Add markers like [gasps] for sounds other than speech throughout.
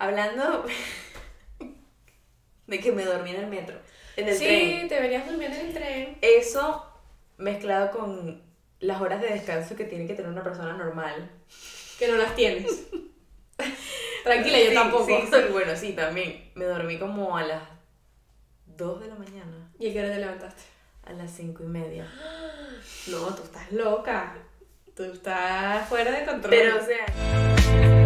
Hablando [laughs] de que me dormí en el metro. En el sí, tren. te verías durmiendo en el tren. Eso mezclado con las horas de descanso que tiene que tener una persona normal. Que no las tienes. [laughs] Tranquila, yo Sí, tampoco. Sí, sí, [laughs] bueno, sí, también. Me dormí como a las 2 de la mañana. ¿Y a qué hora te levantaste? A las 5 y media. [gasps] No, tú estás loca. Tú estás fuera de control. Pero, o sea.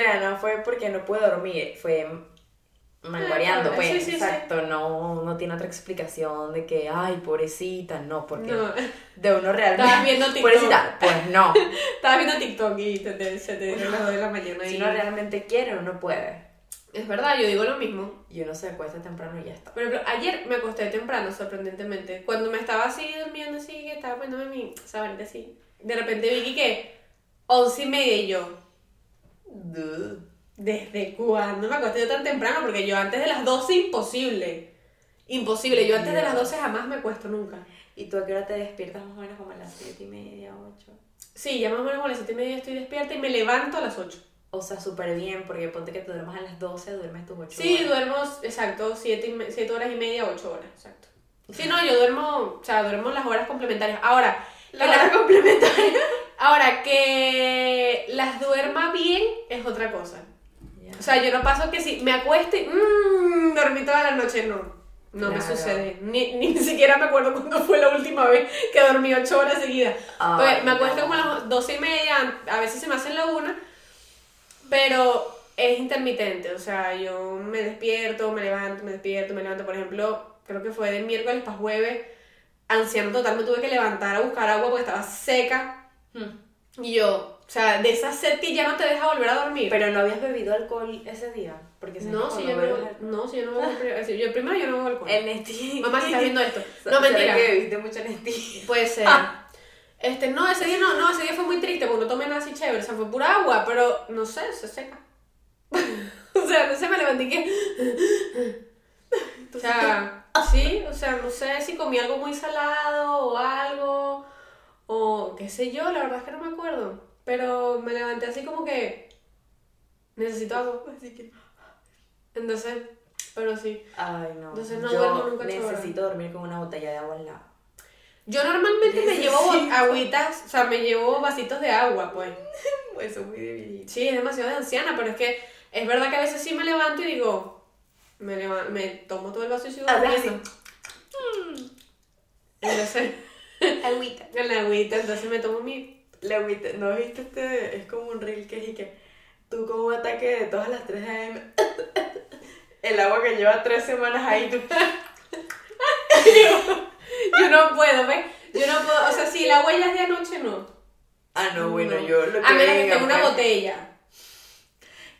Sea, no fue porque no pude dormir, fue Ah, pues. sí, sí, sí. exacto, no, no tiene otra explicación de que, ay, pobrecita, no, porque No. de uno realmente. Estabas viendo TikTok. Pobrecita, pues no. [laughs] Estabas viendo TikTok y te, te- se te dieron las 2 de la mañana. Si y- uno realmente quiere, uno puede. Es verdad, yo digo lo mismo. Y uno se acuesta temprano y ya está. Por ejemplo, ayer me acosté temprano, sorprendentemente. Cuando me estaba así durmiendo, así, que estaba poniéndome mi sabanita así. De repente vi que, once y media y yo. ¿Desde cuándo me acosté yo tan temprano? Porque yo antes de las 12 imposible. Imposible, yo antes de las 12 jamás me acuesto nunca. ¿Y tú a qué hora te despiertas más o menos como a las 7 y media, 8? Sí, ya más o menos a las 7 y media estoy despierta y me levanto a las 8. O sea, súper bien, porque ponte que te duermas a las 12, duermes tus 8 Sí, duermo, exacto, 7 horas y media, 8 horas, exacto. Sí, no, [laughs] yo duermo, o sea, duermo las horas complementarias. Ahora, La que hora complementaria. Ahora que las duerma bien es otra cosa. O sea, yo no paso que si me acuesto y mmm, dormí toda la noche, no. No me sucede. Ni, ni [laughs] siquiera me acuerdo cuándo fue la última vez que dormí 8 horas seguidas. Pues, me acuesto no. como a las 12 y media, a veces se me hacen la una, pero es intermitente. O sea, yo me despierto, me levanto, me despierto, me levanto. Por ejemplo, creo que fue de miércoles para jueves, anciano total, me tuve que levantar a buscar agua porque estaba seca. Hmm. Y yo, o sea, de esa sed que ya no te deja volver a dormir. Pero no habías bebido alcohol ese día. Porque no, si yo no, no, si yo no bebo Yo primero yo no bebo alcohol. El Nestí. Mamá, si estás viendo esto. [laughs] No, ¿Será mentira. que bebiste mucho Nestí? Puede ser. [laughs] Este, no, ese día no, no, ese día fue muy triste porque no tomé nada así chévere, o sea, fue pura agua, pero no sé, se seca. [laughs] o sea, no sé, me levanté y que. o sea, sí, o sea, no sé si comí algo muy salado o algo, o qué sé yo, la verdad es que no me acuerdo. Pero me levanté así como que. Necesito agua, así que. Entonces, pero sí. Ay, no. Entonces no Yo duermo nunca necesito dormir con una botella de agua al lado. Yo normalmente me llevo agüitas, o sea, me llevo vasitos de agua, pues. [laughs] Eso es muy debilito. Sí, es demasiado de anciana, pero es que es verdad que a veces sí me levanto y digo, me, leva- me tomo todo el vaso y sigo durmiendo. Entonces, Agüita. [laughs] la agüita, entonces me tomo mi... La agüita. ¿No viste este? Es como un reel que es y que tú con un ataque de todas las 3 a.m. [laughs] El agua que lleva 3 semanas ahí, tú. [laughs] Yo no puedo, ¿ves? Yo no puedo, o sea, si el agua ya es de anoche, no. Ah, no, bueno, No. yo lo que A menos que tenga una pues. botella.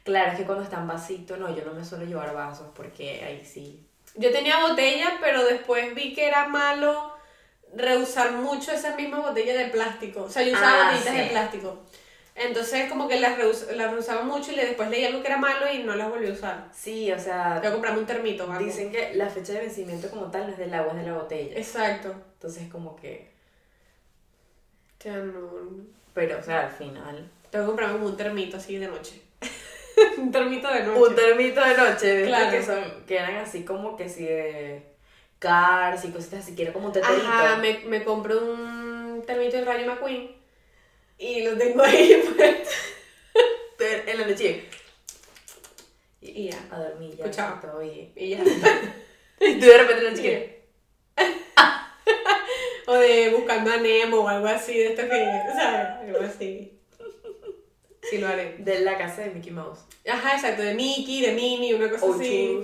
Claro, es que cuando está en vasito, no, yo no me suelo llevar vasos porque ahí sí. Yo tenía botella, pero después vi que era malo reusar mucho esa misma botella de plástico. O sea, yo usaba Ah, sí. de plástico. Entonces, como que las, reus- las reusaba mucho y le- después leí algo que era malo y no las volví a usar. Sí, o sea, que comprarme un termito, algo. dicen que la fecha de vencimiento como tal no es del agua, es de la botella. Exacto. Entonces, como que. Sea, no. Pero, o sea, al final. Tengo que comprarme como un termito así de noche. [laughs] un termito de noche. Un termito de noche, ¿viste? Claro. Que, son, que eran así como que si de. Cars y cositas así, que era como un teterito. Ajá, me, me compré un termito del Rayo McQueen y lo [laughs] tengo ahí, pues. En la noche. Y ya. A dormir ya. Escuchaba. todo bien. Y ya. [laughs] Y tú de repente en la que- [laughs] O de buscando a Nemo o algo así, de esto que, ¿sabes? Algo así. Sí lo haré. De la casa de Mickey Mouse. Ajá, exacto, de Mickey, de Minnie, una cosa O así.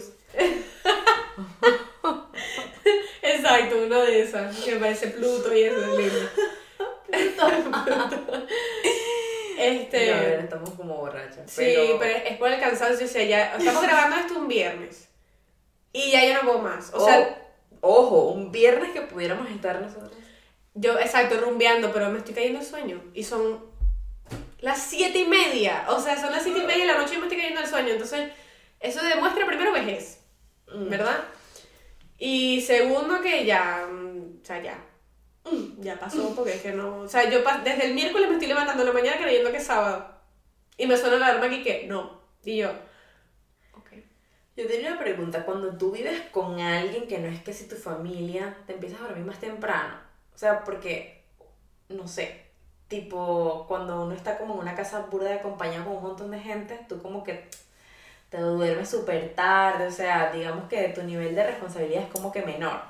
Churros. Exacto, una de esas, que parece Pluto y eso es lindo. [laughs] Este. No, a ver, estamos como borrachas. Sí, pero, es por el cansancio, o sea, ya estamos [laughs] grabando esto un viernes. Y ya yo no puedo más. O sea, O- ojo, un viernes que pudiéramos estar nosotros. yo, exacto, rumbeando, pero me estoy cayendo el sueño. Y son las siete y media. O sea, son las siete y media de la noche y me estoy cayendo el sueño. Entonces, eso demuestra primero vejez, Mm. Y segundo que ya, mm, o sea, ya. ya pasó porque es que no. O sea, yo desde el miércoles me estoy levantando en la mañana creyendo que es sábado. Y me suena la alarma aquí que no. Y yo, ok. Yo tenía una pregunta, cuando tú vives con alguien que no es que si tu familia, te empiezas a dormir más temprano. O sea, porque, no sé, tipo, cuando uno está como en una casa burda de acompañado con un montón de gente, tú como que te duermes súper tarde, o sea, digamos que tu nivel de responsabilidad es como que menor.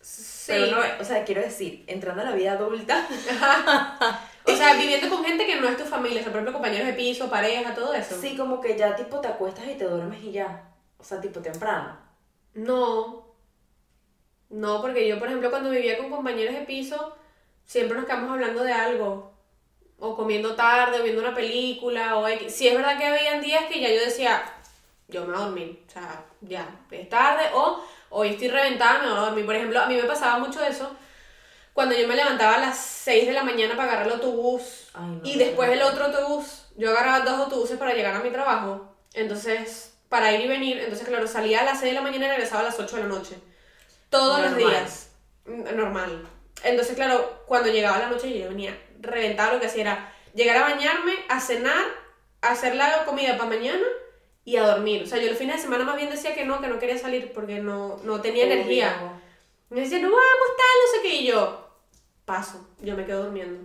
Sí. Pero no, o sea, quiero decir, entrando a la vida adulta, [laughs] O sea, viviendo con gente que no es tu familia, o sea, por ejemplo, compañeros de piso, pareja, todo eso. sí, como que ya tipo te acuestas y te duermes y ya. O sea, tipo temprano. No. No, porque yo, por ejemplo, cuando vivía con compañeros de piso, siempre nos quedamos hablando de algo. O comiendo tarde, o viendo una película, o. Sí, es verdad que había días que ya yo decía, yo me voy a dormir. O sea, ya, es tarde, o hoy estoy reventada, me voy a dormir. Por ejemplo, a mí me pasaba mucho eso cuando yo me levantaba a las 6 de la mañana para agarrar el autobús. Ay, no, y después no. el otro autobús, yo agarraba dos autobuses para llegar a mi trabajo. Entonces, para ir y venir, entonces claro, salía a las 6 de la mañana y regresaba a las 8 de la noche. Todos los Normal. días. Mm, Normal. Entonces, claro, cuando llegaba la noche yo venía reventada, lo que hacía era llegar a bañarme, a cenar, a hacer la comida para mañana y a dormir. O sea, yo los fines de semana más bien decía que no, que no quería salir porque no, no tenía energía. Me decían, no vamos, tal, no sé qué, y yo, paso, yo me quedo durmiendo.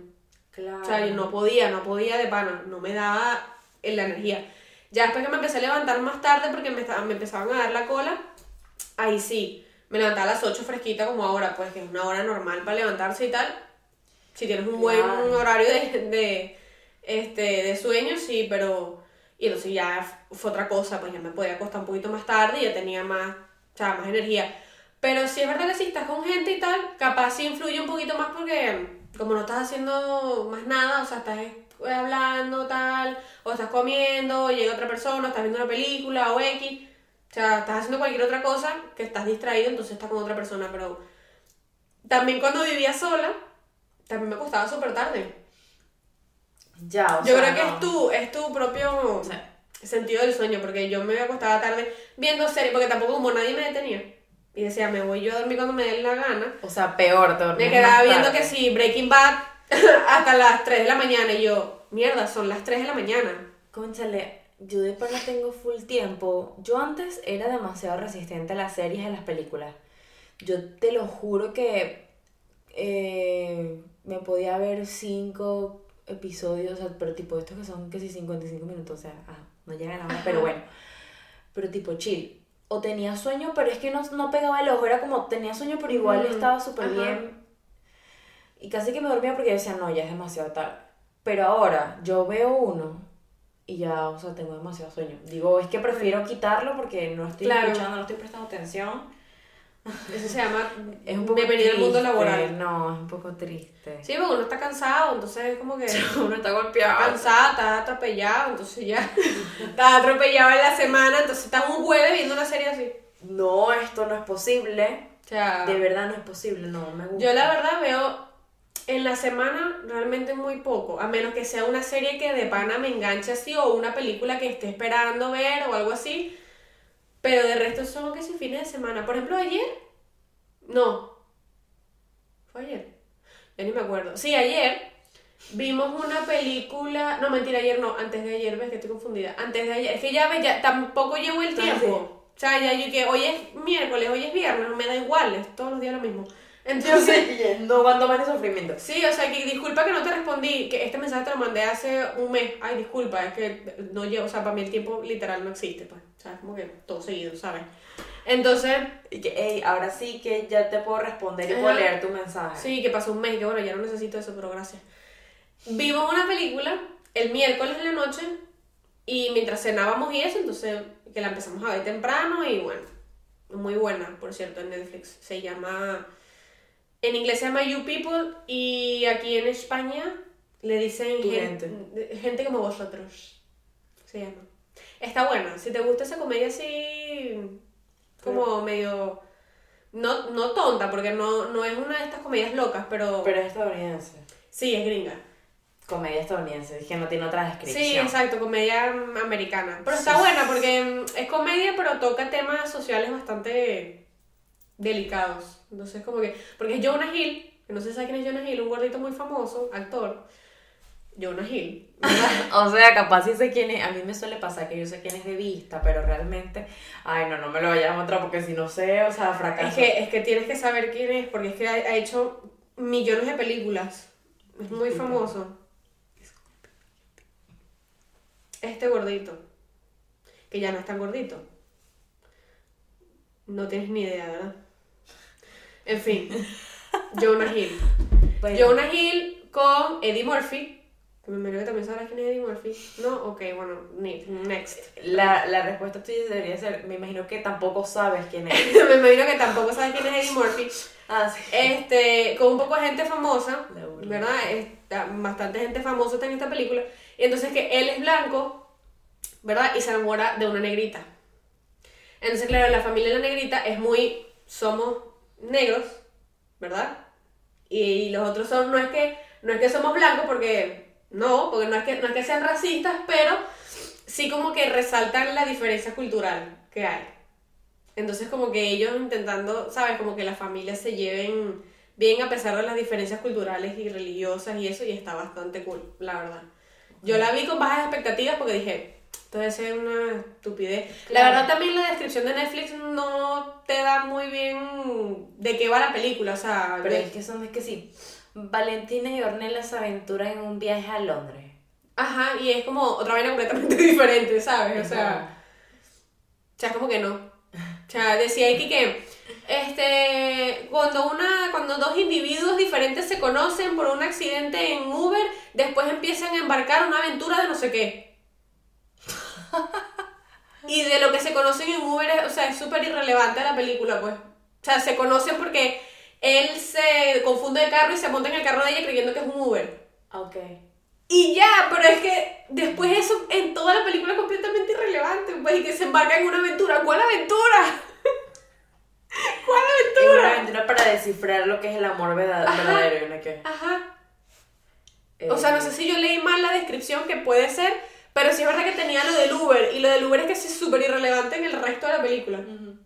Claro. O sea, yo no podía, no podía de pana, no me daba en la energía. Ya después que me empecé a levantar más tarde porque me, me empezaban a dar la cola, ahí sí, me levantaba a las 8 fresquita como ahora, pues que es una hora normal para levantarse y tal. Si tienes un buen Claro. horario de, de, este, de sueño, sí, pero... Y entonces ya fue otra cosa, pues ya me podía acostar un poquito más tarde y ya tenía más, o sea, más energía. Pero sí es verdad que si estás con gente y tal, capaz sí influye un poquito más porque como no estás haciendo más nada, o sea, estás hablando tal, o estás comiendo, o llega otra persona, o estás viendo una película o X, o sea, estás haciendo cualquier otra cosa que estás distraído, entonces estás con otra persona, pero también cuando vivía sola, también me acostaba súper tarde. Ya, o Yo sea, creo que no. es tu, es tu propio sentido del sueño, porque yo me acostaba tarde viendo series, porque tampoco como nadie me detenía. Y decía, me voy yo a dormir cuando me dé la gana. O sea, peor, te Me quedaba viendo tarde. que sí, Breaking Bad [laughs] hasta las 3 de la mañana. Y yo, mierda, son las 3 de la mañana. Cónchale, yo de pana tengo full tiempo. Yo antes era demasiado resistente a las series y a las películas. Yo te lo juro que eh, me podía ver cinco episodios, o sea, pero tipo estos que son que si 55 minutos, o sea, ah, no llegan a nada, pero bueno. Pero tipo chill. O tenía sueño, pero es que no, no pegaba el ojo, era como tenía sueño, pero igual Mm, estaba súper bien. Y casi que me dormía porque yo decía, no, ya es demasiado tarde. Pero ahora yo veo uno y ya, o sea, tengo demasiado sueño. Digo, es que prefiero quitarlo porque no estoy Claro. escuchando, no estoy prestando atención. [laughs] Eso se llama Es un poco bienvenido al mundo triste, laboral. No, es un poco triste. Sí, porque uno está cansado, entonces es como que [laughs] Uno está golpeado. cansada, estás atropellado, entonces ya [laughs] estás atropellado en la semana, entonces estás un jueves viendo una serie así. No, esto no es posible. O sea, De verdad no es posible, no me gusta. yo la verdad veo en la semana realmente muy poco, a menos que sea una serie que de pana me enganche así o una película que esté esperando ver o algo así. Pero de resto son que si fines de semana. Por ejemplo, ayer. No. ¿Fue ayer? Ya ni me acuerdo. Sí, ayer vimos una película. No, mentira, ayer no. Antes de ayer, ves que estoy confundida. Antes de ayer. Es que ya ves, ya tampoco llevo el Ah, tiempo. O sea, ya yo que hoy es miércoles, hoy es viernes, me da igual, es todos los días lo mismo. Entonces. [laughs] no aguanto más de sufrimiento. Sí, o sea, que disculpa que no te respondí, que este mensaje te lo mandé hace un mes. Ay, disculpa, es que no llevo, o sea, para mí el tiempo literal no existe, pues. Sea, como que todo seguido, ¿sabes? Entonces, Y que, hey, ahora sí que ya te puedo responder y puedo Ajá. leer tu mensaje. sí, que pasó un mes, que bueno, ya no necesito eso, pero gracias. Vimos una película el miércoles en la noche y mientras cenábamos y eso, entonces que la empezamos a ver temprano y bueno, muy buena, por cierto, en Netflix. Se llama, en inglés se llama You People y aquí en España le dicen Tu gen- gente como vosotros. Se llama. Está buena, si te gusta esa comedia así, como medio... No, no tonta, porque no, no es una de estas comedias locas, pero, Pero es estadounidense. sí, es gringa. Comedia estadounidense, es que no tiene otra descripción. Sí, exacto, comedia americana. Pero está Sí. buena porque mm, es comedia, pero toca temas sociales bastante delicados. Entonces, como que. Porque es Jonah Hill, que no sé si sabes quién es Jonah Hill, un gordito muy famoso, actor. Jonah Hill. [laughs] o sea, capaz sí sé quién es. A mí me suele pasar que yo sé quién es de vista, pero realmente. Ay, no, no me lo vayas a mostrar porque si no sé, o sea, fracaso. Es que, es que tienes que saber quién es, porque es que ha, ha hecho millones de películas. Es muy Disculpa. famoso. Este gordito. Que ya no es tan gordito. No tienes ni idea, ¿verdad? En fin. [laughs] Jonah Hill. Bueno, Jonah Hill con Eddie Murphy. Me imagino que también sabrás quién es Eddie Murphy. No, ok, bueno, ne- next. la, la respuesta tuya debería ser: Me imagino que tampoco sabes quién es. [laughs] me imagino que tampoco sabes quién es Eddie Murphy. ah, sí. Este, con un poco de gente famosa. ¿verdad? Está- bastante gente famosa está en esta película. Y entonces que él es blanco, ¿verdad? Y se enamora de una negrita. Entonces, claro, la familia de la negrita es muy, somos negros, ¿verdad? Y los otros son, no es que, no es que somos blancos porque, no, porque no es que, no es que sean racistas, pero sí como que resaltan la diferencia cultural que hay. Entonces como que ellos intentando, ¿sabes? Como que las familias se lleven bien a pesar de las diferencias culturales y religiosas y eso, y está bastante cool, la verdad. Yo la vi con bajas expectativas porque dije, esto debe ser una estupidez. La verdad también la descripción de Netflix no te da muy bien de qué va la película, o sea, Pero es que son, es que sí. Valentina y Ornella se aventuran en un viaje a Londres. Ajá, y es como otra vaina completamente [laughs] diferente, ¿sabes? O sea, o sea, como que no. O sea, decía Iki que este, cuando, una, cuando dos individuos diferentes se conocen por un accidente en Uber, después empiezan a embarcar una aventura de no sé qué. [laughs] Y de lo que se conocen en Uber, o sea, es súper irrelevante la película, pues. O sea, se conocen porque él se confunde de carro y se monta en el carro de ella creyendo que es un Uber. Ok. Y ya, pero es que después eso en toda la película es completamente irrelevante, pues, y que se embarca en una aventura. ¿Cuál aventura? [laughs] ¿Cuál Es una aventura? aventura para descifrar lo que es el amor verdad- Ajá. verdadero. ¿y no qué? Ajá. Eh, O sea, no sé si yo leí mal la descripción, que puede ser, pero sí es verdad que tenía lo del Uber, y lo del Uber es que sí es súper irrelevante en el resto de la película. ujú.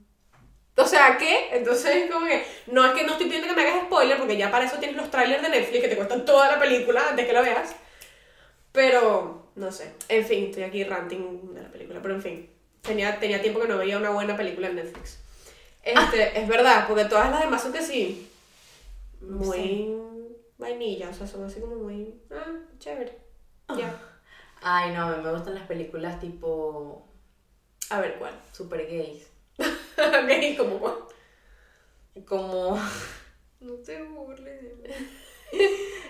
O sea, ¿qué? Entonces, como que, no es que no estoy pidiendo que me hagas spoiler, porque ya para eso tienes los trailers de Netflix que te cuentan toda la película antes que la veas. Pero, no sé. En fin, estoy aquí ranting de la película, pero en fin. Tenía, tenía tiempo que no veía una buena película en Netflix. Este, es verdad, porque todas las demás son que sí. Muy vainilla, o sea, son así como muy. Ah, chévere. Ya. Ay, no, me gustan las películas tipo A ver cuál. super gays. [laughs] ok, como. Como. No te burles de mí.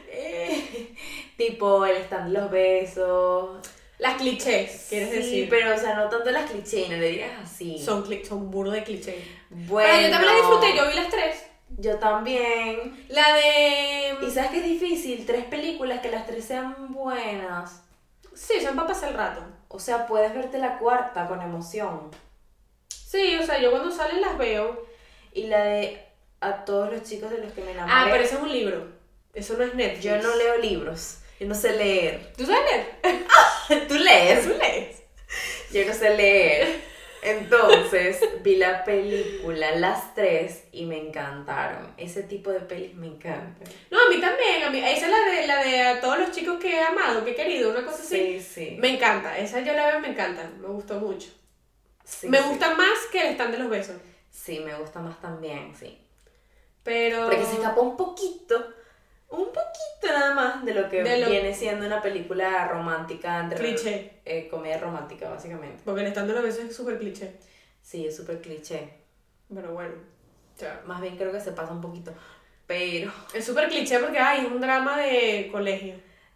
Eh, [laughs] tipo el stand los besos. Las clichés, quieres Sí, decir. pero o sea, no tanto las clichés, no le digas así. Son, son burro de clichés. bueno. Pero yo también la disfruté, yo vi las tres. Yo también. La de. Y sabes que es difícil, tres películas que las tres sean buenas. Sí, son para pasar el rato. O sea, puedes verte la cuarta con emoción. Sí, o sea, yo cuando salen las veo. Y la de a todos los chicos de los que me enamoré. Ah, pero ese es un libro. Eso no es Netflix. Yo no leo libros. Yo no sé leer. ¿Tú sabes leer? [laughs] ¿Tú lees? ¿Tú lees? Yo no sé leer. Entonces vi la película, las tres, y me encantaron. Ese tipo de pelis me encantan. No, a mí también. A mí, esa es la de, la de a todos los chicos que he amado, que he querido, una cosa así. Sí, sí. Me encanta. Esa yo la veo, me encanta. Me gustó mucho. Sí, me sí. gusta más que el stand de los besos. Sí, me gusta más también, sí. Pero. Porque se escapa un poquito, un poquito nada más de lo que De lo- viene siendo una película romántica entre Cliché. eh, comedia romántica básicamente. Porque el stand de los besos es súper cliché. Sí, es súper cliché. Pero bueno. Sea, Más bien creo que se pasa un poquito. Pero es súper cliché porque ay, es un drama de colegio.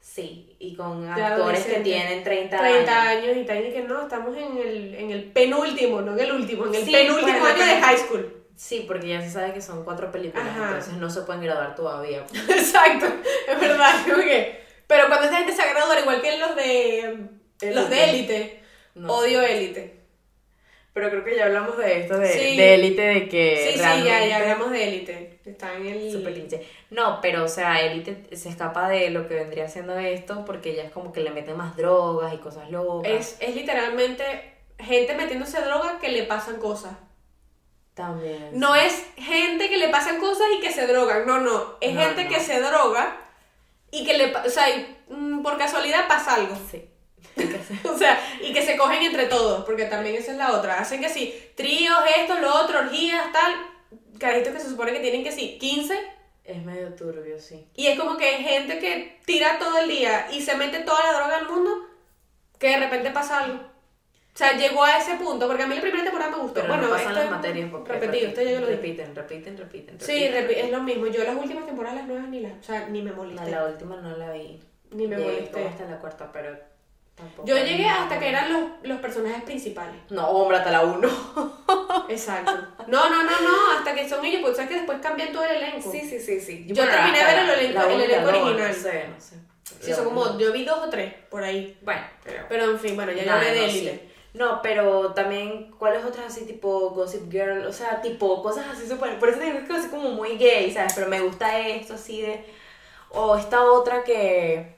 Sí, y con actores que tienen 30, 30 años. años y tal, y que no, estamos en el, en el penúltimo, no en el último, en el Sí, penúltimo bueno, año de high school. Sí, porque ya se sabe que son cuatro películas, Ajá. entonces no se pueden graduar todavía. [laughs] Exacto, es verdad, que- Pero cuando esta gente se gradúa, igual que los de los de élite, No odio élite. Pero creo que ya hablamos de esto, de Sí. de élite, de que Sí, sí, ya, ya hablamos de élite. Está en el. Super cliché. No, pero o sea, Elite se escapa de lo que vendría siendo esto porque ya es como que le meten más drogas y cosas locas. Es, es literalmente gente metiéndose droga que le pasan cosas. También. No es gente que le pasan cosas y que se drogan, no, no. Es No, gente no. que se droga y que le, o sea, y, mm, por casualidad pasa algo. [laughs] Sí. [laughs] O sea, y que se cogen entre todos, porque también esa es la otra. Hacen que sí, tríos, esto, lo otro, orgías, tal. Carajitos que se supone que tienen que sí, 15. Es medio turbio, sí. Y es como que gente que tira todo el día y se mete toda la droga del mundo, que de repente pasa algo. O sea, llegó a ese punto, porque a mí la primera temporada me gustó. Pero bueno, no pasan las materias porque repetido, esto ya yo lo repiten, repiten, repiten, Sí, repiten. repi- es lo mismo. Yo las últimas temporadas, las nuevas, ni las. O sea, ni me No, molesté. la última no la vi. Ni me Llegué molesté. hasta la cuarta, pero tampoco. Yo llegué hasta que eran los, los personajes principales. No, hombre, hasta la uno. [laughs] Exacto. No, no, no, no, hasta que son ellos, porque sabes que después cambian todo el elenco. Sí, sí, sí, sí. Yo terminé de ver el elenco- el original. No sé, no sé. Sí, son como, yo vi dos o tres por ahí. Bueno, pero. Pero en fin, bueno, ya yo Nada, hablé de no, élite. sí. No, pero también, ¿cuáles otras así tipo Gossip Girl? O sea, tipo cosas así súper. Por eso te digo que es así como muy gay, ¿sabes? Pero me gusta esto así de. O esta otra que.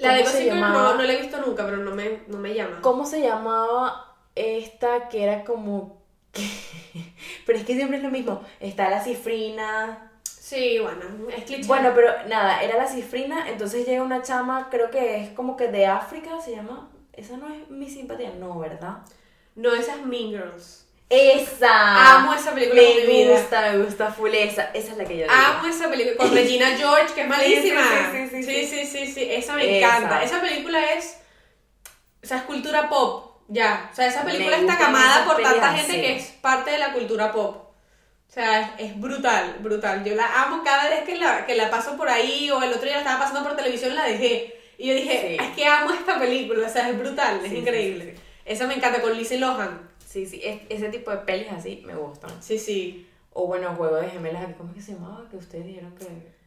La de ¿cómo se Gossip Girl no, no la he visto nunca, pero no me, no me llama. ¿Cómo se llamaba esta que era como. [laughs] pero es que siempre es lo mismo. Está la cifrina. Sí, bueno, es cliché. Bueno, pero nada, era la cifrina. Entonces llega una chama, creo que es como que de África, se llama. Esa no es mi simpatía, no, ¿verdad? No, esas Mean Girls. Esa. Amo esa película Me con mi vida. gusta, me gusta full esa. Esa es la que yo digo. Amo esa película con Regina George, que es malísima. sí, sí, sí, sí, sí. sí, sí, sí, esa me Esa. encanta. Esa película es. O sea, es cultura pop. Ya. O sea, esa película Me está camada por tanta gente que es parte de la cultura pop. O sea, es, es brutal, brutal. Yo la amo cada vez que la, que la paso por ahí o el otro día la estaba pasando por televisión la dejé. Y yo dije, Sí. es que amo esta película, o sea, es brutal, es increíble. Esa me encanta con Lindsay Lohan. Sí, sí, es- ese tipo de pelis así me gustan. Sí, sí. O bueno, Juego de Gemelas, ¿cómo es que se llamaba? Que ustedes dijeron que...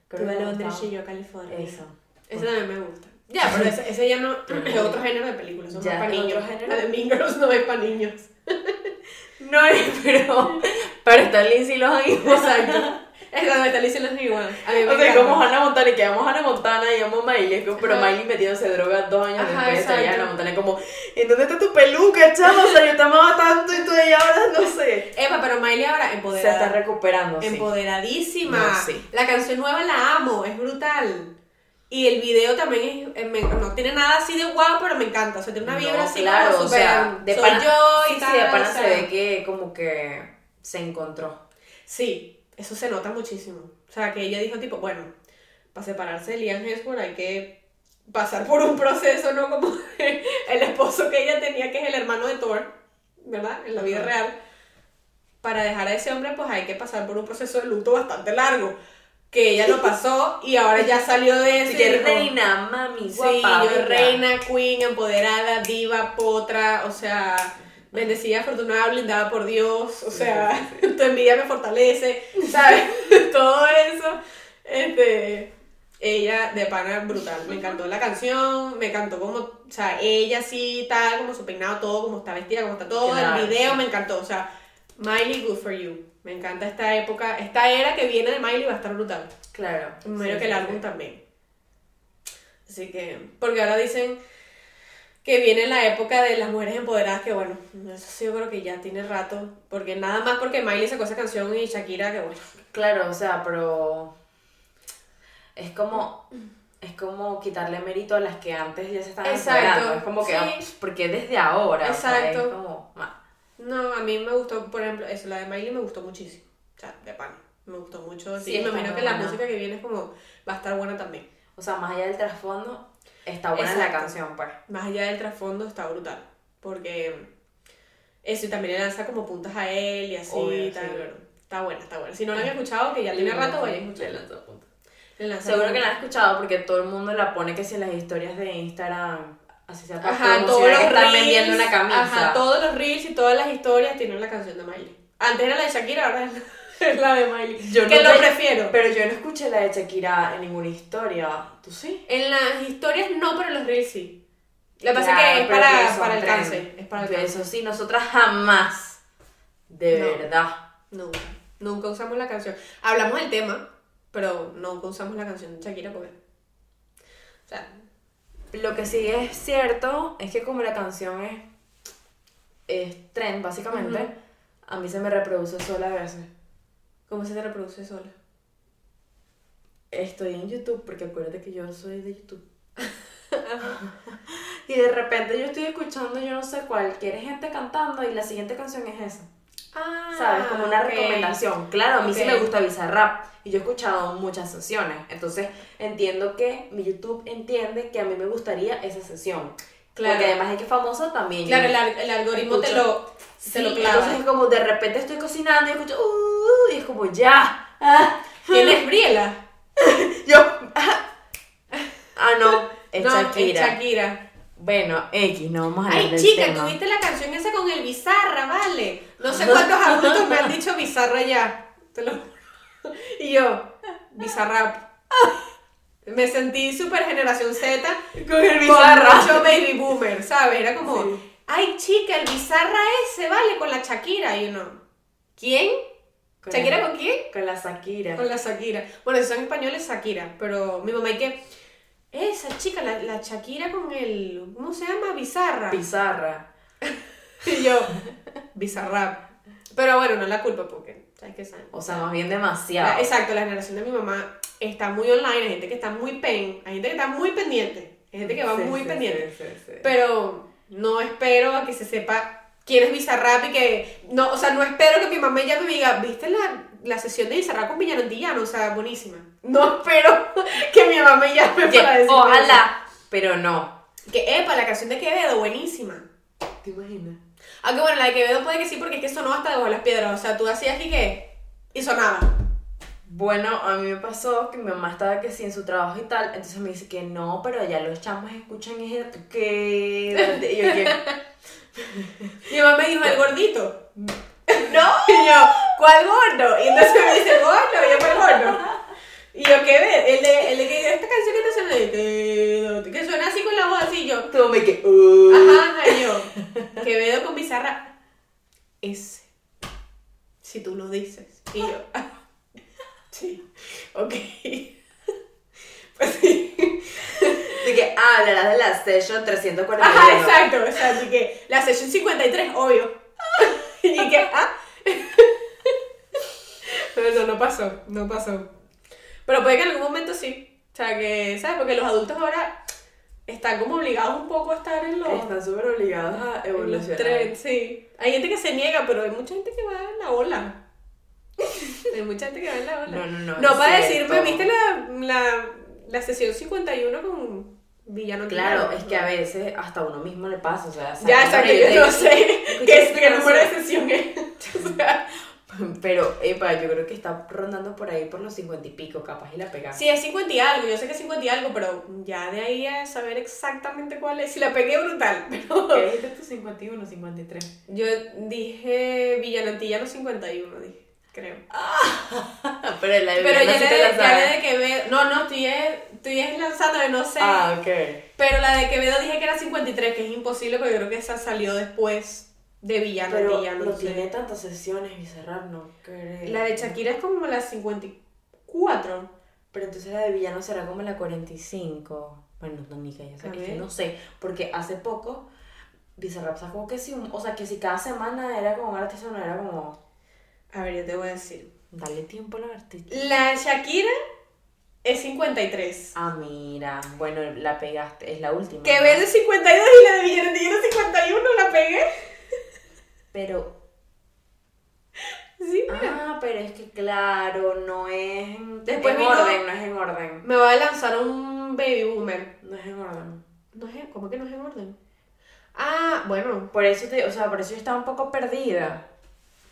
Tú a que me Londres y yo a California. Eso. Esa también me gusta. Ya, pero ese, ese ya no [clears throat] es otro género de películas, son Ya, más para ¿es niños. La de Mean Girls no es para niños. [laughs] No, pero... pero está Lindsay Lohan y Exacto. [laughs] Es donde está Lindsay Lohan igual. A mí me O sea, como Hannah Montana, y que amo Hannah Montana y amo Miley, pero Ajá. Miley metiéndose droga dos años Ajá, después de. Hannah Montana, como, ¿en dónde está tu peluca, chama? O sea, yo te amaba tanto y tú ya ahora no sé. Eva, pero Miley ahora Se empoderada. está recuperando, sí. Empoderadísima. No, sí. La canción nueva la amo, es brutal. Y el video también es, eh, me- no tiene nada así de guau, pero me encanta. O sea, tiene una vibra No, así claro, como o sea, de soy pana, yo y sí, tal. sí, de pana o se sea. ve que como que se encontró. Sí, eso se nota muchísimo. O sea, que ella dijo tipo, bueno, para separarse de Liam Hemsworth hay que pasar por un proceso, ¿no? Como [laughs] el esposo que ella tenía, que es el hermano de Thor, ¿verdad? En la vida real. Para dejar a ese hombre, pues hay que pasar por un proceso de luto bastante largo. Que ella lo pasó y ahora ya salió de eso. [laughs] Sí, reina, mami, Sí, yo reina, queen, empoderada, diva, potra, o sea, bendecida, afortunada, blindada por Dios, o sea, [laughs] tu envidia me fortalece, ¿sabes? [laughs] Todo eso, este, ella de pana brutal, me encantó la canción, me encantó como, o sea, ella sí, tal, como su peinado, todo, como está vestida, como está todo, Claro, el video sí. me encantó, o sea, Miley, good for you, me encanta esta época, esta era que viene de Miley va a estar brutal. Claro. Me imagino sí, que el álbum también. Así que, porque ahora dicen que viene la época de las mujeres empoderadas, que bueno, eso sí yo creo que ya tiene rato, porque nada más porque Miley sacó esa canción y Shakira, que bueno. Claro, o sea, pero es como es como quitarle mérito a las que antes ya se estaban Exacto, empoderando. Es como que sí. ah, pues, porque desde ahora, o sea, Exacto. es como No, a mí me gustó, por ejemplo, eso, la de Miley me gustó muchísimo. O sea, de pan. Me gustó mucho. Sí, Sí, me imagino que la buena. música que viene es como, va a estar buena también. o sea, más allá del trasfondo está buena la Exacto. canción, pues. Más allá del trasfondo está brutal. Porque eso y también le lanza como puntas a él y así Obvio, y tal. sí. Está buena, está buena. Si no la han escuchado, que ya tiene rato, vayan a escucharla. Seguro que la han escuchado porque todo el mundo la pone que si en las historias de Instagram, así sea Ajá, todos los que están reels, vendiendo una camisa. Ajá, todos los reels y todas las historias tienen la canción de Miley. Antes era la de Shakira, ahora es la de Miley. Yo que no lo te- prefiero. Pero yo no escuché la de Shakira en ninguna historia. ¿Tú sí? En las historias no, pero en los reels sí. Lo que pasa Claro, es que es para, para cáncer. Es para cáncer. Eso sí, nosotras jamás. De No. verdad. Nunca. Nunca usamos la canción. Hablamos del tema, pero nunca usamos la canción de Shakira porque. O sea, Lo que sí es cierto es que como la canción es, es trend, básicamente, Ujú. A mí se me reproduce sola a veces. ¿Cómo se te reproduce sola? Estoy en YouTube porque acuérdate que yo soy de YouTube. [laughs] y de repente yo estoy escuchando, yo no sé cualquier gente cantando y la siguiente canción es esa. Ah, ¿Sabes? Como una recomendación. Claro, a mí sí me gusta Bizarrap y yo he escuchado muchas sesiones. Entonces entiendo que mi YouTube entiende que a mí me gustaría esa sesión. Claro. Porque además de que es famoso también. Claro, el, el algoritmo te lo, Sí, te lo entonces es clava. como de repente estoy cocinando y escucho, uh, y es como ya. Ah, [laughs] ¿Tienes Briela? [laughs] yo, ah, [laughs] ah, no, es no, Shakira. es Shakira. Bueno, X, no vamos a hablar Ay, del chica, tema. tuviste la canción esa con el Bizarra, vale. No sé cuántos adultos me han dicho Bizarra ya. Te lo juro. Y yo, Bizarrap. Me sentí super generación Z [laughs] Con el con Bizarra. mucho baby boomer, ¿sabes? Era como, Sí. ay, chica, el Bizarra ese, vale, con la Shakira. Y uno, ¿quién? Con ¿Shakira la- con quién? Con la Shakira. Con la Shakira. Bueno, si son españoles, Shakira. Pero mi mamá y que. Esa chica, la, la Shakira con el. ¿Cómo se llama? Bizarra. Pizarra. [laughs] y yo, Bizarrap. Pero bueno, no es la culpa porque, O sea, más bien La- demasiado. exacto, la generación de mi mamá está muy online, hay gente que está muy pen, hay gente que está muy pendiente, hay gente que va Sí, muy sí, pendiente. sí. Pero no espero a que se sepa quién es Bizarrap y que. No, o sea, no espero que mi mamá ya me diga, ¿viste la, la sesión de Bizarrap con Villano Antillano? O sea, buenísima. No [laughs] espero que mi mamá me llame Que, para decirme ojalá, pero no. Que, epa, la canción de Quevedo, buenísima. ¿Te imaginas? Aunque bueno, la de Quevedo puede que sí, porque es que sonó hasta debajo de las piedras. O sea, tú hacías y que. Y sonaba. Bueno, a mí me pasó que mi mamá estaba que sí en su trabajo y tal, entonces me dice que no, pero ya los chamos escuchan es que... Y yo que... [laughs] Mi mamá me dijo, el gordito. ¡No! [laughs] Y yo, ¿cuál gordo? Y entonces me dice, gordo, y yo, ¿cuál gordo? Y yo, ¿qué ves? El de, el de que esta canción que te suena que suena así con la voz así, yo, Todo me que... uh. ajá, ajá, y yo, Quevedo con bizarra. Ese. Si tú lo dices. Y yo, ah, [laughs] sí, ok. [laughs] Pues sí. De que, ah, hablarás de la session 341. Ajá, exacto, exacto. Y que la sesión 53, obvio. [laughs] Y que, ah. Pero no, no pasó, no pasó. Pero puede que en algún momento sí. O sea, que, ¿sabes? Porque los adultos ahora están como obligados un poco a estar en los, Están súper obligados a evolucionar. sí. Hay gente que se niega, pero hay mucha gente que va en la ola. [laughs] Hay mucha gente que va en la ola. No, no, no, No, para cierto. decirme, ¿viste la, la, la sesión 51 con Villano Claro, es que a veces hasta a uno mismo le pasa, o sea... Ya, exacto, yo no sé [laughs] qué, qué número de sesión es. [laughs] O sea, [laughs] Pero, epa, yo creo que está rondando por ahí por los 50 y pico, capaz y la pega. sí, es 50 y algo, yo sé que es 50 y algo, pero ya de ahí a saber exactamente cuál es. Si la pegué brutal, [laughs] pero. ¿Qué dijiste tú? 51, 53. Yo dije Villanantillano 51, dije, creo. [laughs] Pero la de Pero ya sí le, la ya le de Quevedo. No, no, estoy, es- estoy es lanzando, no sé. Ah, ok. Pero la de Quevedo dije que era 53, que es imposible, porque yo creo que esa salió después de Pero Villanantillano. no sé. tiene tantas sesiones, Bizarrap, no creo. La de Shakira es como la 54. Pero entonces la de Villano será como la 45. Bueno, no, ni que ya sé, A que no sé. Porque hace poco Bizarrap sacó que sí, un- o sea, que si cada semana era como un artista, no era como... A ver, yo te voy a decir. Dale tiempo al artista. La Shakira es 53. Ah, mira, bueno, la pegaste, es la última. Quevedo ¿no? es 52 y la de es 51, la pegué. Pero Sí, mira. Ah, pero es que claro, no es Después en vino- orden, no es en orden. Me va a lanzar un baby boomer. No es en orden. No es, en- ¿Cómo que no es en orden? Ah, bueno, Por eso te, o sea, por eso yo estaba un poco perdida.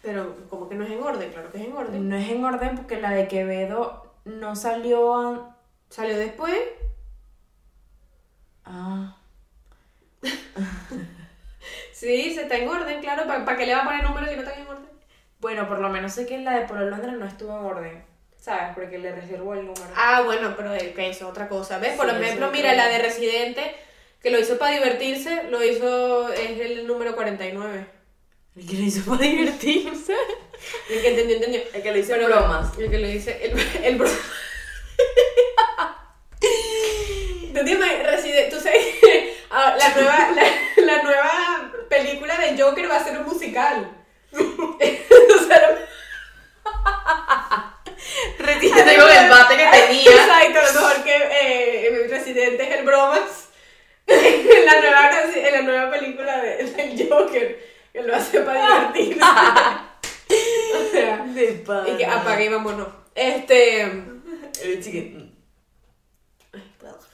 pero ¿cómo que no es en orden? Claro que es en orden. No es en orden porque la de Quevedo no salió. Salió después. Ah. [laughs] Sí, se está en orden, claro. ¿Para qué le va a poner números si no está en orden? Bueno, por lo menos sé que la de Polo Londres no estuvo en orden. ¿Sabes? Porque le reservó el número. Ah, bueno, pero que eso es otra cosa. ¿Ves? Por Sí, ejemplo, creo. mira, la de Residente, que lo hizo para divertirse, lo hizo, es el número 49. El que lo hizo para divertirse. El que entendió, entendió. El que lo hizo Pero, bromas. El que lo dice, el, el bro- [laughs] ¿Tú te imaginas? Reside- tú sabes ah, la nueva, la, la nueva película del Joker va a ser un musical. [laughs] Residente con el bate que tenía. Exacto, a lo mejor que eh, Residente es el bromas. en, la nueva, en la nueva película de, del Joker, que lo hace para divertirse. [laughs] o sea, de y que apague y vámonos. Este. El chiquito.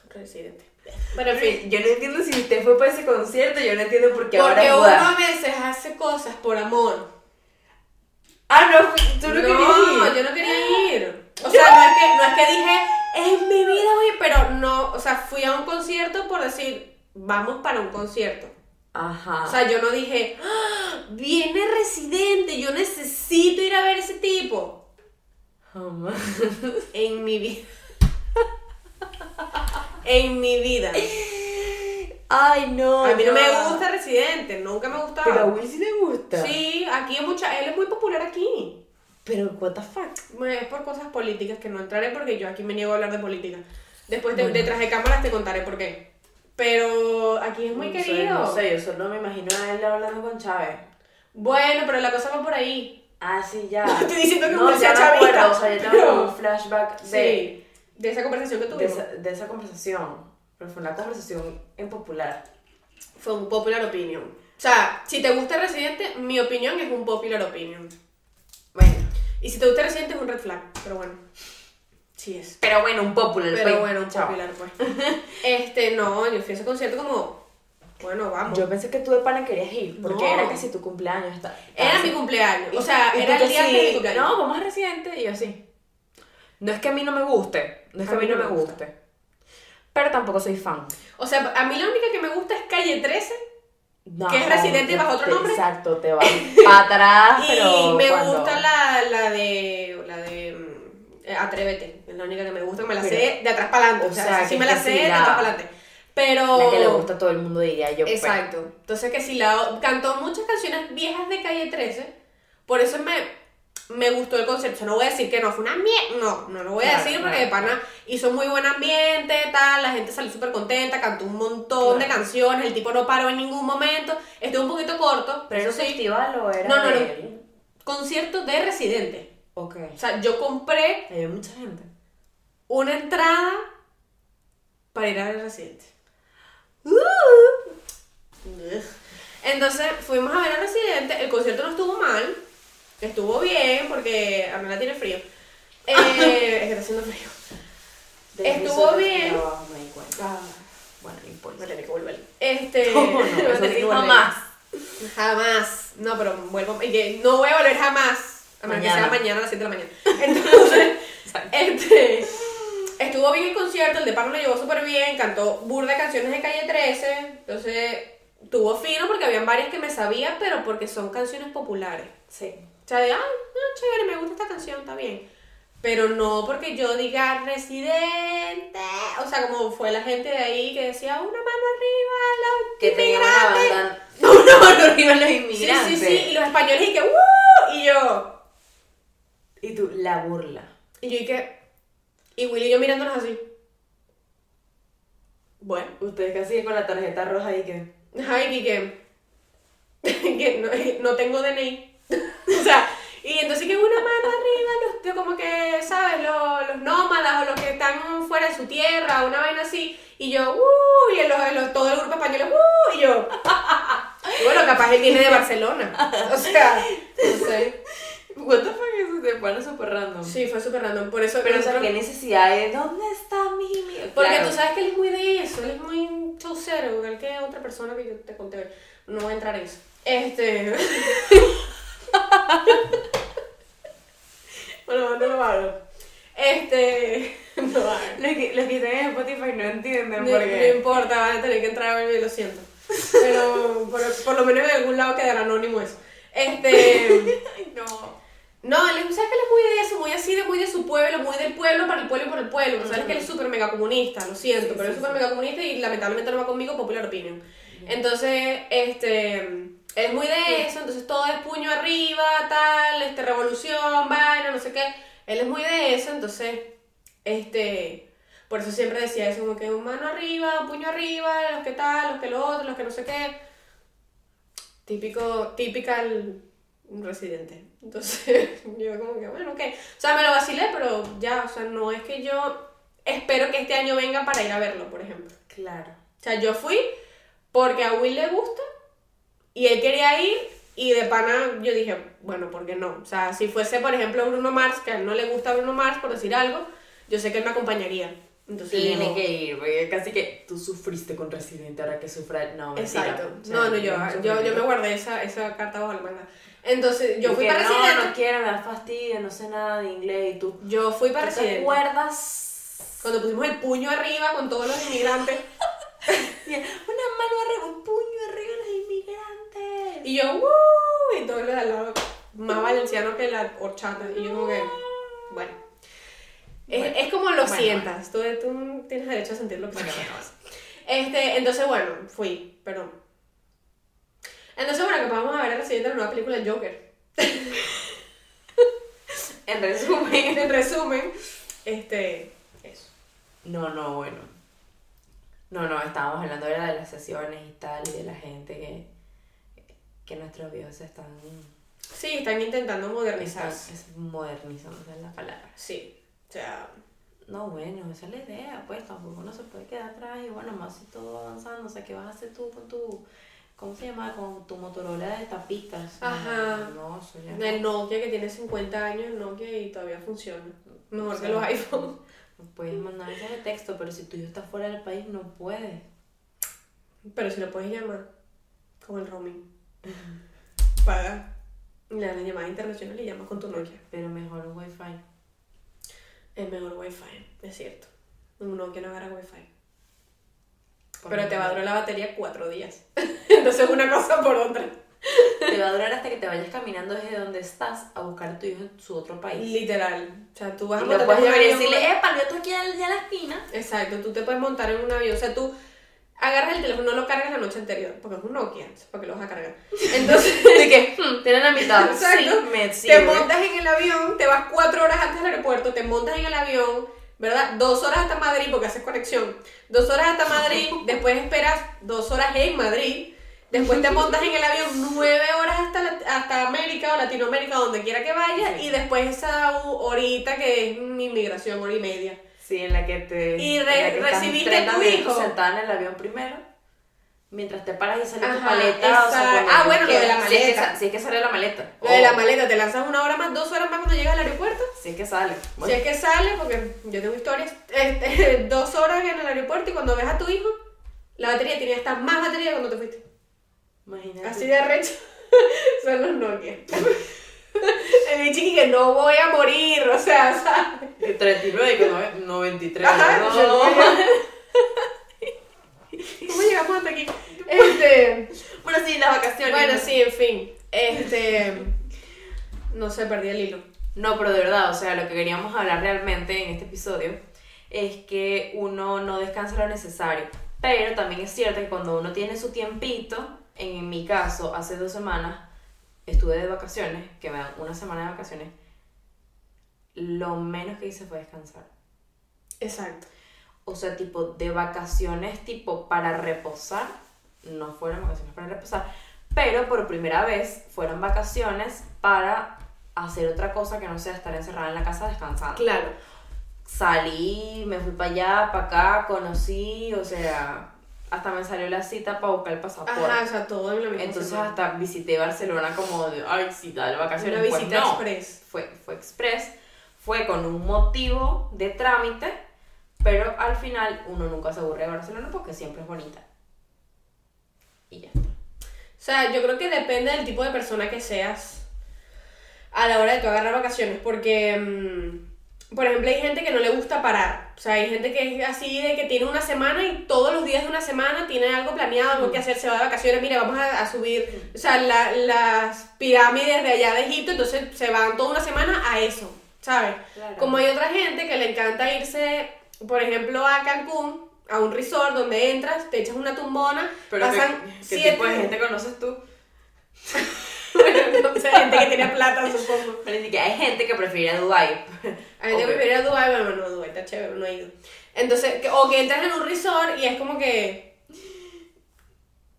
Residente. Bueno, en fin. Yo no entiendo si usted fue para ese concierto, yo no entiendo por qué ahora Porque uno a veces hace cosas por amor. Ah, no, tú no, querías ir. yo no quería ir. O sea, no es que, no es que dije, es mi vida, güey, pero no, o sea, fui a un concierto por decir, vamos para un concierto. Ajá. O sea, yo no dije, "Ah, viene residente, yo necesito ir a ver ese tipo. Jamás. En mi vida. En mi vida. Ay, no. A mí no me ya. gusta residente, nunca me ha gustado. Pero a Will sí le gusta. Sí, aquí hay mucha, él es muy popular aquí. Pero, what the fuck. Es por cosas políticas que no entraré porque yo aquí me niego a hablar de política. Después de, Bueno. detrás de cámaras te contaré por qué. Pero aquí es muy No sé, querido. No sé, yo solo me imagino a él hablando con Chávez. Bueno, pero la cosa va por ahí. Ah, sí, ya. [laughs] Estoy diciendo que no, ya sea me chavista, acuerdo, o sea, yo tengo pero- un flashback de, Sí, de esa conversación que de, tuvimos. esa, de esa conversación. Pero fue una conversación en popular. Fue un popular opinion. O sea, si te gusta Residente, mi opinión es un popular opinion. Bueno. Y si te gusta Residente es un red flag, pero bueno. Sí es. Pero bueno, un popular. Pero pues. bueno, un Chao. popular pues. [laughs] Este, no, yo fui a ese concierto como, bueno, vamos. Yo pensé que tú de pana querías ir, porque No. era casi tu cumpleaños. Está, Era así. mi cumpleaños. O sea, era el día de mi sí, cumpleaños. No, vamos a Residente, y yo así. No es que a mí no me guste, no es que a mí no me guste. Pero tampoco soy fan. O sea, a mí la única que me gusta es Calle 13. No, ¿Que es Residente bajo otro nombre? Exacto, te [laughs] va para atrás, y pero me cuando- gusta la, la de. La de. mm, Atrévete. Es la única que me gusta, me la Pero- sé de atrás para adelante. o sea, sea, sí me la sé de atrás para adelante. Pero. La que le gusta a todo el mundo, diría yo. pues. Exacto. Entonces que si la cantó muchas canciones viejas de Calle 13, por eso me, me gustó el concierto. O sea, no voy a decir que no fue una mierda, no, no lo voy a decir porque claro, de pana hizo muy buen ambiente, tal, la gente salió súper contenta, cantó un montón de canciones, el tipo no paró en ningún momento, estuvo un poquito corto, ¿Pero era eso un sí, festival o era No, no, no. concierto de Residente. Ok. O sea, yo compré Había mucha gente. una entrada para ir a ver Residente. Entonces fuimos a ver a Residente, el concierto no estuvo mal, estuvo bien porque Amela tiene frío. [laughs] Eh, es que está haciendo frío. Desde Estuvo bien. de abajo me di cuenta. Ah, Bueno, no importa. voy a tener que volver. Este, [laughs] No, [laughs] no, que volver. jamás. Jamás. No, pero vuelvo. y que no voy a volver jamás. A menos que sea Mañana. mañana a las 7 de la mañana. Entonces, este. Estuvo bien el concierto, el de Pablo lo llevó súper bien, cantó burda de canciones de calle 13. Entonces, tuvo fino porque habían varias que me sabía, pero porque son canciones populares. Sí. O sea, de, ay, no, chévere, me gusta esta canción, está bien. Pero no porque yo diga residente. O sea, como fue la gente de ahí que decía una mano arriba, los Que una inmigrantes". No, [laughs] una mano arriba los Sí, inmigrantes. sí, sí. Y los españoles y que, ¡uh! Y yo. Y tú, la burla. Y yo y que. Y Willy y yo mirándonos así. Bueno. Ustedes casi con la tarjeta roja y que. Ay, y que. [laughs] que no, no tengo DNI. [laughs] o sea, y entonces que una mano arriba, los, como que, ¿sabes? Los, los nómadas o los que están fuera de su tierra, una vaina así. Y yo, ¡uh! Y los, los- todo el grupo español, ¡uh! Y yo. y [laughs] bueno, capaz él viene de Barcelona. [laughs] O sea, no sé. What the fuck eso te pone súper random. Sí, fue súper random. Por eso. Pero o sea, qué necesidad de dónde está mi Porque Claro. tú sabes que él es muy de eso, él es muy chaucero, igual que otra persona que yo te conté. No voy a entrar en eso. Este. Bueno, no lo hago. Este. [laughs] No lo hago. Los que, los que están en Spotify no entienden No, por no qué. importa, van a tener que entrar a ver, lo siento. Pero por, por lo menos en algún lado quedará anónimo eso. Este. [laughs] No. No, ¿sabes que él es muy de eso? Muy así, de muy de su pueblo, muy del pueblo para el pueblo y por el pueblo. Sabes que él es súper mega comunista, lo siento, Sí, pero sí, es súper sí. mega comunista y lamentablemente no va conmigo, popular opinion. Entonces, este, es muy de eso, entonces todo es puño arriba, tal, este, revolución, vaina, no sé qué. Él es muy de eso, entonces, este, por eso siempre decía eso, como que un mano arriba, un puño arriba, los que tal, los que lo otro, los que no sé qué. Típico, typical residente. Entonces, [laughs] yo como que, bueno, ok. O sea, me lo vacilé, pero ya, o sea, no es que yo espero que este año venga para ir a verlo, por ejemplo. Claro. O sea, yo fui porque a Will le gusta y él quería ir y de pana yo dije, bueno, ¿por qué no? O sea, si fuese, por ejemplo, Bruno Mars, que a él no le gusta Bruno Mars, por decir algo, yo sé que él me acompañaría. Entonces, Tiene que ir, porque casi que tú sufriste con Residente, ahora que sufra. No. Exacto. O sea, No, no, yo, no yo, yo me guardé esa, esa carta bajo la manga. Entonces, yo Y fui que para no, Residente. no quiero, me da fastidio, no sé nada de inglés y tú. Yo fui para ¿Tú te Residente. acuerdas? Cuando pusimos el puño arriba con todos los inmigrantes. [laughs] Una mano arriba, un puño arriba de los inmigrantes. Y yo, ¡uh! Y todos los de al lado, más valenciano que la horchata. Y yo, como que, bueno. Es, Bueno. es como lo Bueno, sientas. Tú, tú tienes derecho a sentir lo que Bueno, quieras. Este, entonces, bueno, fui, pero. Entonces, bueno, que vamos a ver siguiente la nueva película Joker. [laughs] En resumen. En resumen, este. Eso. No, no, bueno. No, no, estábamos hablando de las sesiones y tal, y de la gente que, que nuestros videos se están, Sí, están intentando modernizarse. es modernizando, esa es la palabra. Sí. O sea, No, bueno, esa es la idea, pues tampoco uno se puede quedar atrás y bueno, más si todo va avanzando, o sea, ¿qué vas a hacer tú con tu, ¿cómo se llama? Con tu Motorola de tapitas. Ajá. No, eso ya el Nokia que tiene 50 años, Nokia y todavía funciona. Mejor Sí. que los iPhones. No puedes mandar mensaje de texto, pero si tu hijo está fuera del país no puedes. Pero si lo puedes llamar con el roaming. Paga. La llamada internacional y llamas con tu Nokia. Pero mejor un wifi. Es mejor Wi-Fi, es cierto. Un Nokia no agarra Wi-Fi. Por Pero te va a durar la batería cuatro días. [laughs] Entonces una cosa por otra. Te va a durar hasta que te vayas caminando desde donde estás a buscar a tu hijo en su otro país. Literal. O sea, tú vas a Y un ver y decirle, epa, yo estoy aquí ya a la esquina. Exacto, tú te puedes montar en un avión. O sea, tú agarras el teléfono, no lo cargas la noche anterior, porque es un Nokia, ¿para qué lo vas a cargar? Entonces, [laughs] De que, hmm, tienen la mitad. [laughs] Exacto. Sí, te montas en el avión, te vas cuatro horas antes del aeropuerto, te montas en el avión, ¿verdad? Dos horas hasta Madrid, porque haces conexión. Dos horas hasta Madrid, [laughs] después esperas dos horas en Madrid. Después te montas en el avión nueve horas hasta, la- hasta América o Latinoamérica, donde quiera que vayas, Sí. y después esa horita que es mi inmigración, hora y media. Sí, en la que te. Y re- que recibiste 30 tu hijo. sentada en el avión primero. Mientras te paras y sale tu Ajá, maleta. O sea, Ah, bueno, lo de la Si es que maleta. sa- Si es que sale la maleta. Lo de la Oh, maleta, te lanzas una hora más, dos horas más cuando llegas al aeropuerto. Si es que sale. Si Bueno, es que sale, porque yo tengo historias, este, [laughs] dos horas en el aeropuerto y cuando ves a tu hijo, la batería tiene hasta más batería cuando te fuiste. imagínate. Así de recho [laughs] son los Nokia. [laughs] El bicho que no voy a morir, o sea, ¿sabes? De 39 y que no- 93. Ajá, no. yo [laughs] ¿Cómo llegamos hasta aquí? Este, [laughs] Bueno, sí, las vacaciones. bueno, ¿no? sí, en fin. Este, no sé, perdí el hilo. No, pero de verdad, o sea, lo que queríamos hablar realmente en este episodio es que uno no descansa lo necesario. Pero también es cierto que cuando uno tiene su tiempito, en mi caso, hace dos semanas, estuve de vacaciones, que me dan una semana de vacaciones, lo menos que hice fue descansar. Exacto. O sea, tipo, de vacaciones, tipo, para reposar, no fueron vacaciones para reposar, pero por primera vez fueron vacaciones para hacer otra cosa que no sea estar encerrada en la casa descansando. Claro. Salí, me fui para allá, para acá, conocí, o sea, hasta me salió la cita para buscar el pasaporte. Ajá, o sea, todo en la misma Entonces semana. hasta visité Barcelona como de, ay, sí, dale vacaciones. Una Pues visita no, express. Fue, fue express, fue con un motivo de trámite, pero al final uno nunca se aburre de Barcelona porque siempre es bonita. Y ya está. O sea, yo creo que depende del tipo de persona que seas a la hora de tu agarrar vacaciones, porque, mm, por ejemplo, hay gente que no le gusta parar. O sea, hay gente que es así de que tiene una semana y todos los días de una semana tiene algo planeado, algo que hacer, se va de vacaciones, mira, vamos a, a subir, o sea, la- las pirámides de allá de Egipto, entonces se van toda una semana a eso, ¿sabes? Claro. Como hay otra gente que le encanta irse, por ejemplo, a Cancún, a un resort donde entras, te echas una tumbona, Pero pasan ¿qué, qué siete tipo de gente conoces tú? [laughs] [laughs] bueno, no sé, gente que tiene plata, supongo. Pero ni hay gente que prefiere Dubai. A gente que prefiere a Dubai, bueno, no, Dubai está chévere, no he ido. Entonces, o que entras en un resort y es como que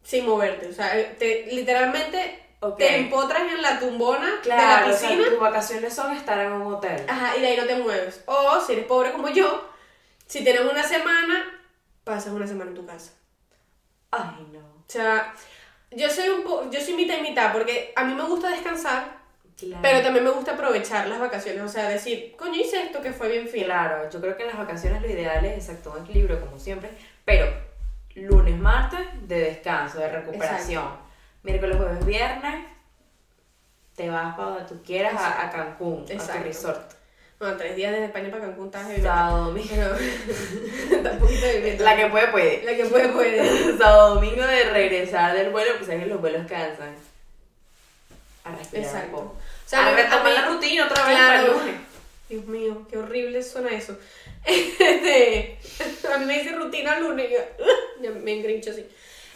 sin moverte, o sea, te, literalmente Ok. te empotras en la tumbona Claro, de la o sea, piscina tus vacaciones son estar en un hotel. ajá, y de ahí no te mueves. O si eres pobre como yo, Si tienes una semana, pasas una semana en tu casa. Ay, no. O sea, yo soy un po yo soy mitad y mitad, porque a mí me gusta descansar, Claro. pero también me gusta aprovechar las vacaciones. O sea, decir, coño, hice esto que fue bien fino. Claro, yo creo que en las vacaciones lo ideal es exacto un equilibrio, como siempre, pero lunes, martes de descanso, de recuperación. Miércoles, jueves, viernes, te vas para donde tú quieras, a, a Cancún, a Exacto. tu resort. Bueno, tres días desde España para Cancún estás viviendo. Sábado, domingo. Pero [laughs] tampoco. La que puede, puede. La que puede, puede. [laughs] Sábado, domingo de regresar del vuelo, pues es que los vuelos cansan. A respirar un Exacto. poco. O sea, a retomar la rutina otra vez Claro. para el lunes. Dios mío, qué horrible suena eso. [laughs] Este, a mí me dice rutina lunes y yo, me engrincho así.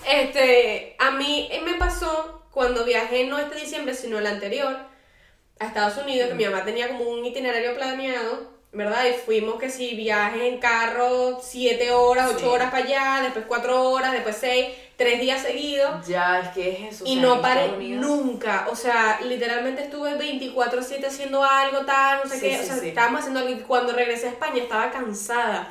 Este, a mí me pasó cuando viajé no este diciembre, sino el anterior, a Estados Unidos, que mi mamá tenía como un itinerario planeado, ¿verdad? Y fuimos que si viajes en carro, siete horas, ocho Sí. horas para allá, después cuatro horas, después seis, tres días seguidos. Ya, es que es eso. o Y sea, no paré nunca, o sea, literalmente estuve 24/7 haciendo algo, tal, no sé Sí, qué, o sea, estábamos haciendo algo y cuando regresé a España estaba cansada.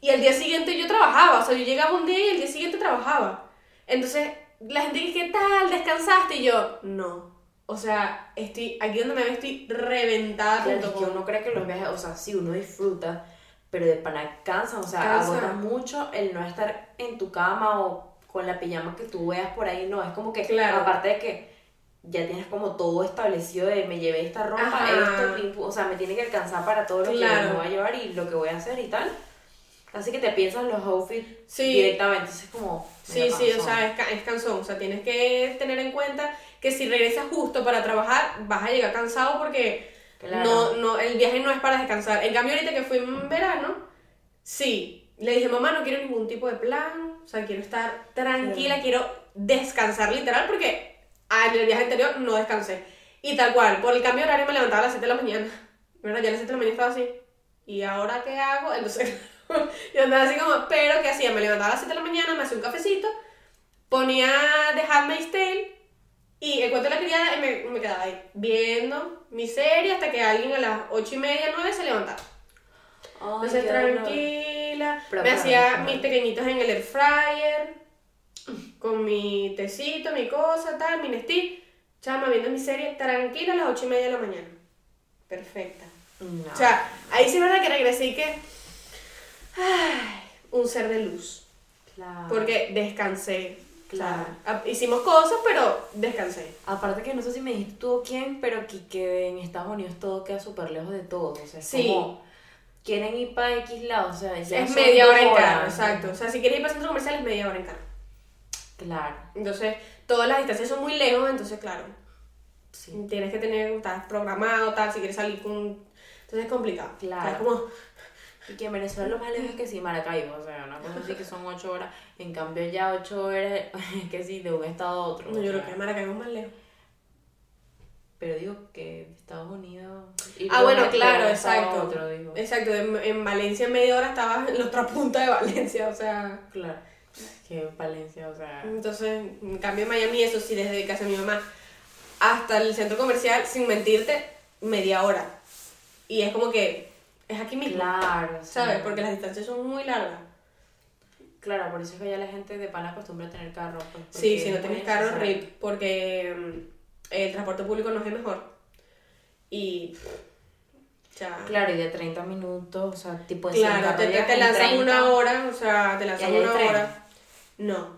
Y al día siguiente yo trabajaba, o sea, yo llegaba un día y el día siguiente trabajaba. Entonces, la gente dice, ¿qué tal? ¿Descansaste? Y yo, no. O sea, estoy, aquí donde me veo estoy reventada. Claro, es que uno cree que los viajes, o sea, sí, uno disfruta, pero de pana cansa, o sea, Cansa. agota mucho el no estar en tu cama o con la pijama que tú veas por ahí, no, es como que, Claro. aparte de que ya tienes como todo establecido de me llevé esta ropa, Ajá. esto, o sea, me tiene que alcanzar para todo lo Claro. que me voy a llevar y lo que voy a hacer y tal. Así que te piensas los outfits Sí. directamente, entonces es como... Sí, sí, o sea, es, es cansón. O sea, tienes que tener en cuenta que si regresas justo para trabajar, vas a llegar cansado porque Claro. no, no, el viaje no es para descansar. En cambio, ahorita que fui en verano, sí, le dije, mamá, no quiero ningún tipo de plan, o sea, quiero estar tranquila, quiero descansar literal porque en el viaje anterior no descansé. Y tal cual, por el cambio de horario me levantaba a las 7 de la mañana, ¿verdad? Ya a las 7 de la mañana estaba así. ¿Y ahora qué hago? Entonces, [laughs] yo andaba así como, pero ¿qué hacía? Me levantaba a las 7 de la mañana, me hacía un cafecito, ponía The Handmaid's Tale y el cuento de la criada y me, me quedaba ahí viendo mi serie hasta que alguien a las 8 y media, 9 se levantaba. Entonces, tranquila, me hacía mis pequeñitos en el air fryer, con mi tecito, mi cosa, tal, mi Nestí, chama, viendo mi serie, tranquila a las 8 y media de la mañana. Perfecta. No. O sea, ahí sí es verdad que regresé y que. Ay, un ser de luz. Claro. Porque descansé. Claro. O sea, a- hicimos cosas, pero descansé. Aparte que no sé si me dijiste tú o quién, pero aquí que en Estados Unidos todo queda súper lejos de todo. O sea, es Sí. como, quieren ir para X lado, o sea, ya es media hora en carro, exacto. O sea, si quieres ir para centro comercial es media hora en carro. Claro, Entonces, todas las distancias son muy lejos, entonces, claro, sí. tienes que tener, estás programado, tal, si quieres salir con... Entonces es complicado. Claro. O sea, es como, Y que en Venezuela lo más lejos es que sí, Maracaibo, o sea, una cosa así que son 8 horas. En cambio ya 8 horas es [laughs] que sí, de un estado a otro. no, yo creo sea, que Maracaibo es más lejos. Pero digo que Estados Unidos... Ah, bueno, claro, exacto. Otro, digo. Exacto, en, en Valencia en media hora estaba en la otra punta de Valencia, o sea... Claro, que Valencia, o sea... Entonces, en cambio en Miami, eso sí, desde casa de mi mamá hasta el centro comercial, sin mentirte, media hora. Y es como que es aquí mismo, Claro, sí. ¿sabes? Porque las distancias son muy largas. Claro, por eso es que ya la gente de pana acostumbra a tener carro. Pues, Sí, si no tienes carro, necesario. RIP, porque mm, el transporte público no es el mejor. Y. Ya. Claro, y de 30 minutos, o sea, tipo de Claro, te, te, te lanzan una hora, o sea, te lanzan una tren? hora. No.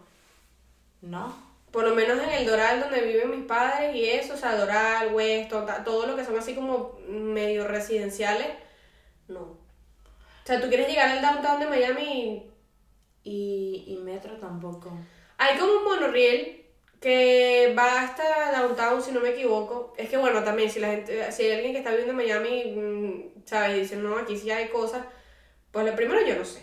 ¿No? Por lo menos en el Doral donde viven mis padres y eso, o sea, Doral, Weston, ta- todo lo que son así como medio residenciales, no. O sea, tú quieres llegar al downtown de Miami y Y, metro tampoco. hay como un monorriel que va hasta downtown, si no me equivoco. Es que bueno, también si la gente, si hay alguien que está viviendo en Miami, mm, ¿sabes? Y dice, no, aquí sí hay cosas. Pues lo primero yo no sé.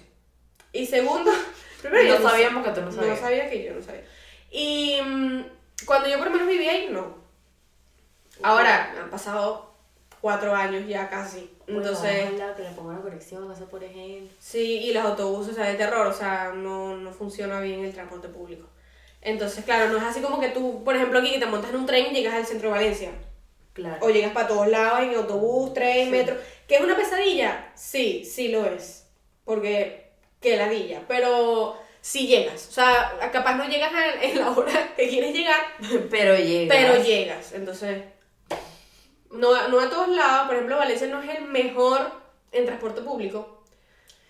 Y segundo, [laughs] primero yo no sé. sabíamos que tú no No sabías. sabía que yo no sabía. Y mm, cuando yo por lo menos vivía ahí, no. Ahora, han pasado cuatro años ya casi. Entonces, Bueno, que le pongan la conexión, eso por ejemplo. sí, y los autobuses, o sea, de terror, o sea, no, no funciona bien el transporte público. Entonces, claro, no es así como que tú, por ejemplo, aquí que te montas en un tren y llegas al centro de Valencia. Claro. O llegas para todos lados en autobús, tren, Sí. metro. ¿Que es una pesadilla? Sí, sí lo es. porque qué ladilla, pero si llegas, o sea, capaz no llegas en la hora que quieres llegar, [laughs] Pero llega. pero llegas, entonces, no, no a todos lados, por ejemplo, Valencia no es el mejor en transporte público,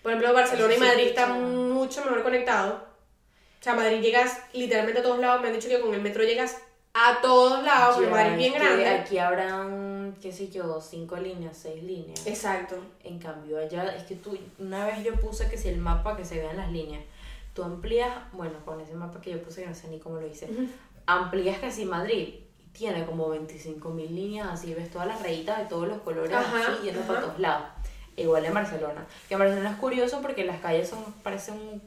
por ejemplo, Barcelona y Madrid están claro. mucho mejor conectados, o sea, Madrid llegas literalmente a todos lados, me han dicho que con el metro llegas a todos lados, porque Madrid es bien grande. Aquí habrán, qué sé yo, cinco líneas, seis líneas. Exacto. En cambio, allá es que tú, una vez yo puse que si el mapa que se vean las líneas, tú amplías, bueno, con ese mapa que yo puse, que no sé ni cómo lo hice, amplías casi Madrid tiene como 25 mil líneas, así ves todas las rayitas de todos los colores Ajá, así yendo para todos lados. Igual en Barcelona. Que en Barcelona es curioso porque las calles son, parecen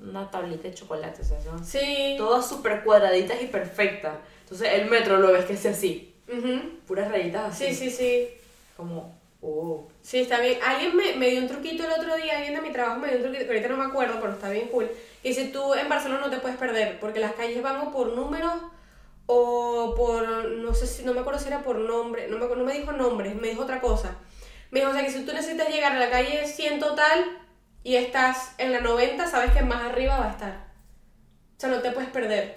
una tablita de chocolate, o sea, son Sí. todas súper cuadraditas y perfectas. Entonces el metro lo ves que es así, Ujú. puras rayitas así. Sí, sí, sí. Como, oh. Sí, está bien. Alguien me, me dio un truquito el otro día, alguien de mi trabajo me dio un truquito, que ahorita no me acuerdo, pero está bien cool. Que dice, tú en Barcelona no te puedes perder, porque las calles van por números o por, no sé si, no me acuerdo si era por nombre, no me, no me dijo nombres, me dijo otra cosa. Me dijo, o sea, que si tú necesitas llegar a la calle 100 total y estás en la 90, sabes que más arriba va a estar. O sea, no te puedes perder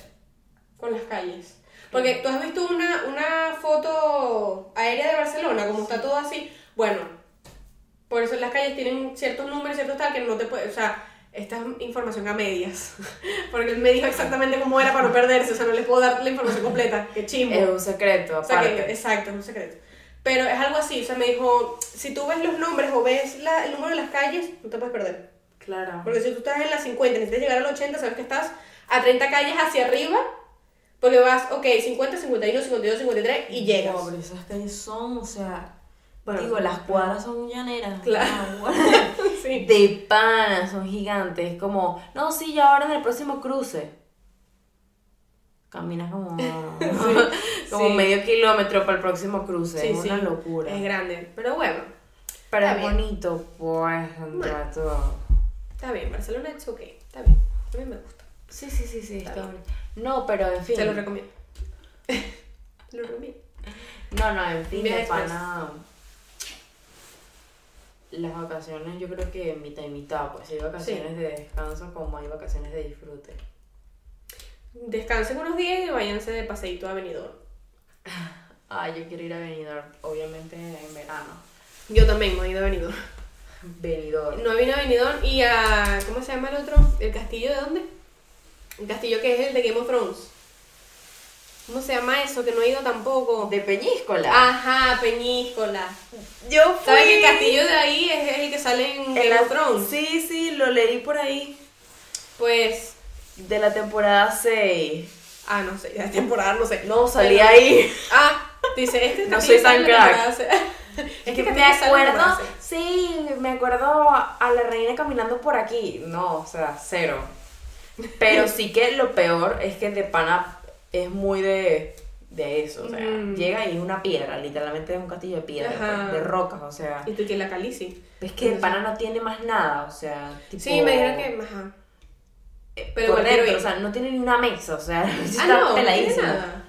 con las calles. Porque tú has visto una, una foto aérea de Barcelona, como está todo así. Bueno, por eso las calles tienen ciertos números, ciertos tal, que no te puedes, o sea, esta es información a medias. [laughs] Porque él me dijo exactamente cómo era para no perderse, o sea, no les puedo dar la información completa, que chimbo. Es un secreto, O sea, aparte. que, exacto, es un secreto. Pero es algo así, o sea, me dijo, si tú ves los nombres o ves la- el número de las calles, no te puedes perder. Claro. Porque si tú estás en las 50 y necesitas llegar al 80, sabes que estás a 30 calles hacia arriba, porque vas, ok, 50, 51, 52, 53 y llegas. Pobre, esas calles son, o sea, Bueno, digo, las cuadras son llaneras. Claro. [laughs] Sí. De pana, son gigantes. Como, no, sí, ya ahora en el próximo cruce. Caminas como, [laughs] [laughs] como sí. medio kilómetro para el próximo cruce. Sí, es una locura. Es grande, pero bueno, Pero es bien. bonito, pues, Bueno. todo. está bien, Barcelona es ok, está bien, a mí me gusta, Sí, sí, sí, sí, Está está bien. bonito. No, pero en fin. se lo recomiendo. lo recomiendo. No, no, en fin, de express. Las vacaciones, yo creo que mitad y mitad, pues hay vacaciones de descanso como hay vacaciones de disfrute. Descansen unos días y váyanse de paseíto a Benidorm. [laughs] Ah, yo quiero ir a Benidorm, obviamente en verano. Yo también me he ido a Benidorm. [laughs] Benidorm. No vine a Benidorm y a, ¿cómo se llama el otro? ¿El castillo de dónde? El castillo que es el de Game of Thrones. ¿Cómo se llama eso? Que no he ido tampoco. De Peñíscola. Ajá, Peñíscola. yo fui. ¿Sabes que el castillo de ahí es el que sale en En Game la-? Sí, sí, lo leí por ahí. Pues, De la temporada 6. ah, no sé, de temporada no sé. No, salí Pero- ahí. Ah, dice, este No soy tan la crack. [laughs] Es que Este me la acuerdo, sí, me acuerdo a la reina caminando por aquí. No, o sea, cero. Pero sí que lo peor es que de pana es muy de, de eso. O sea, Mm. llega y es una piedra, literalmente es un castillo de piedra, Ajá. pues, de rocas, o sea. Y tú que la calici. Es que de pana no tiene más nada, o sea. Tipo, Sí, me dijeron que, ajá. eh, pero por dentro, o sea, no tiene ni una mesa, o sea, [laughs] Ah, está no, no tiene peladísimo. nada.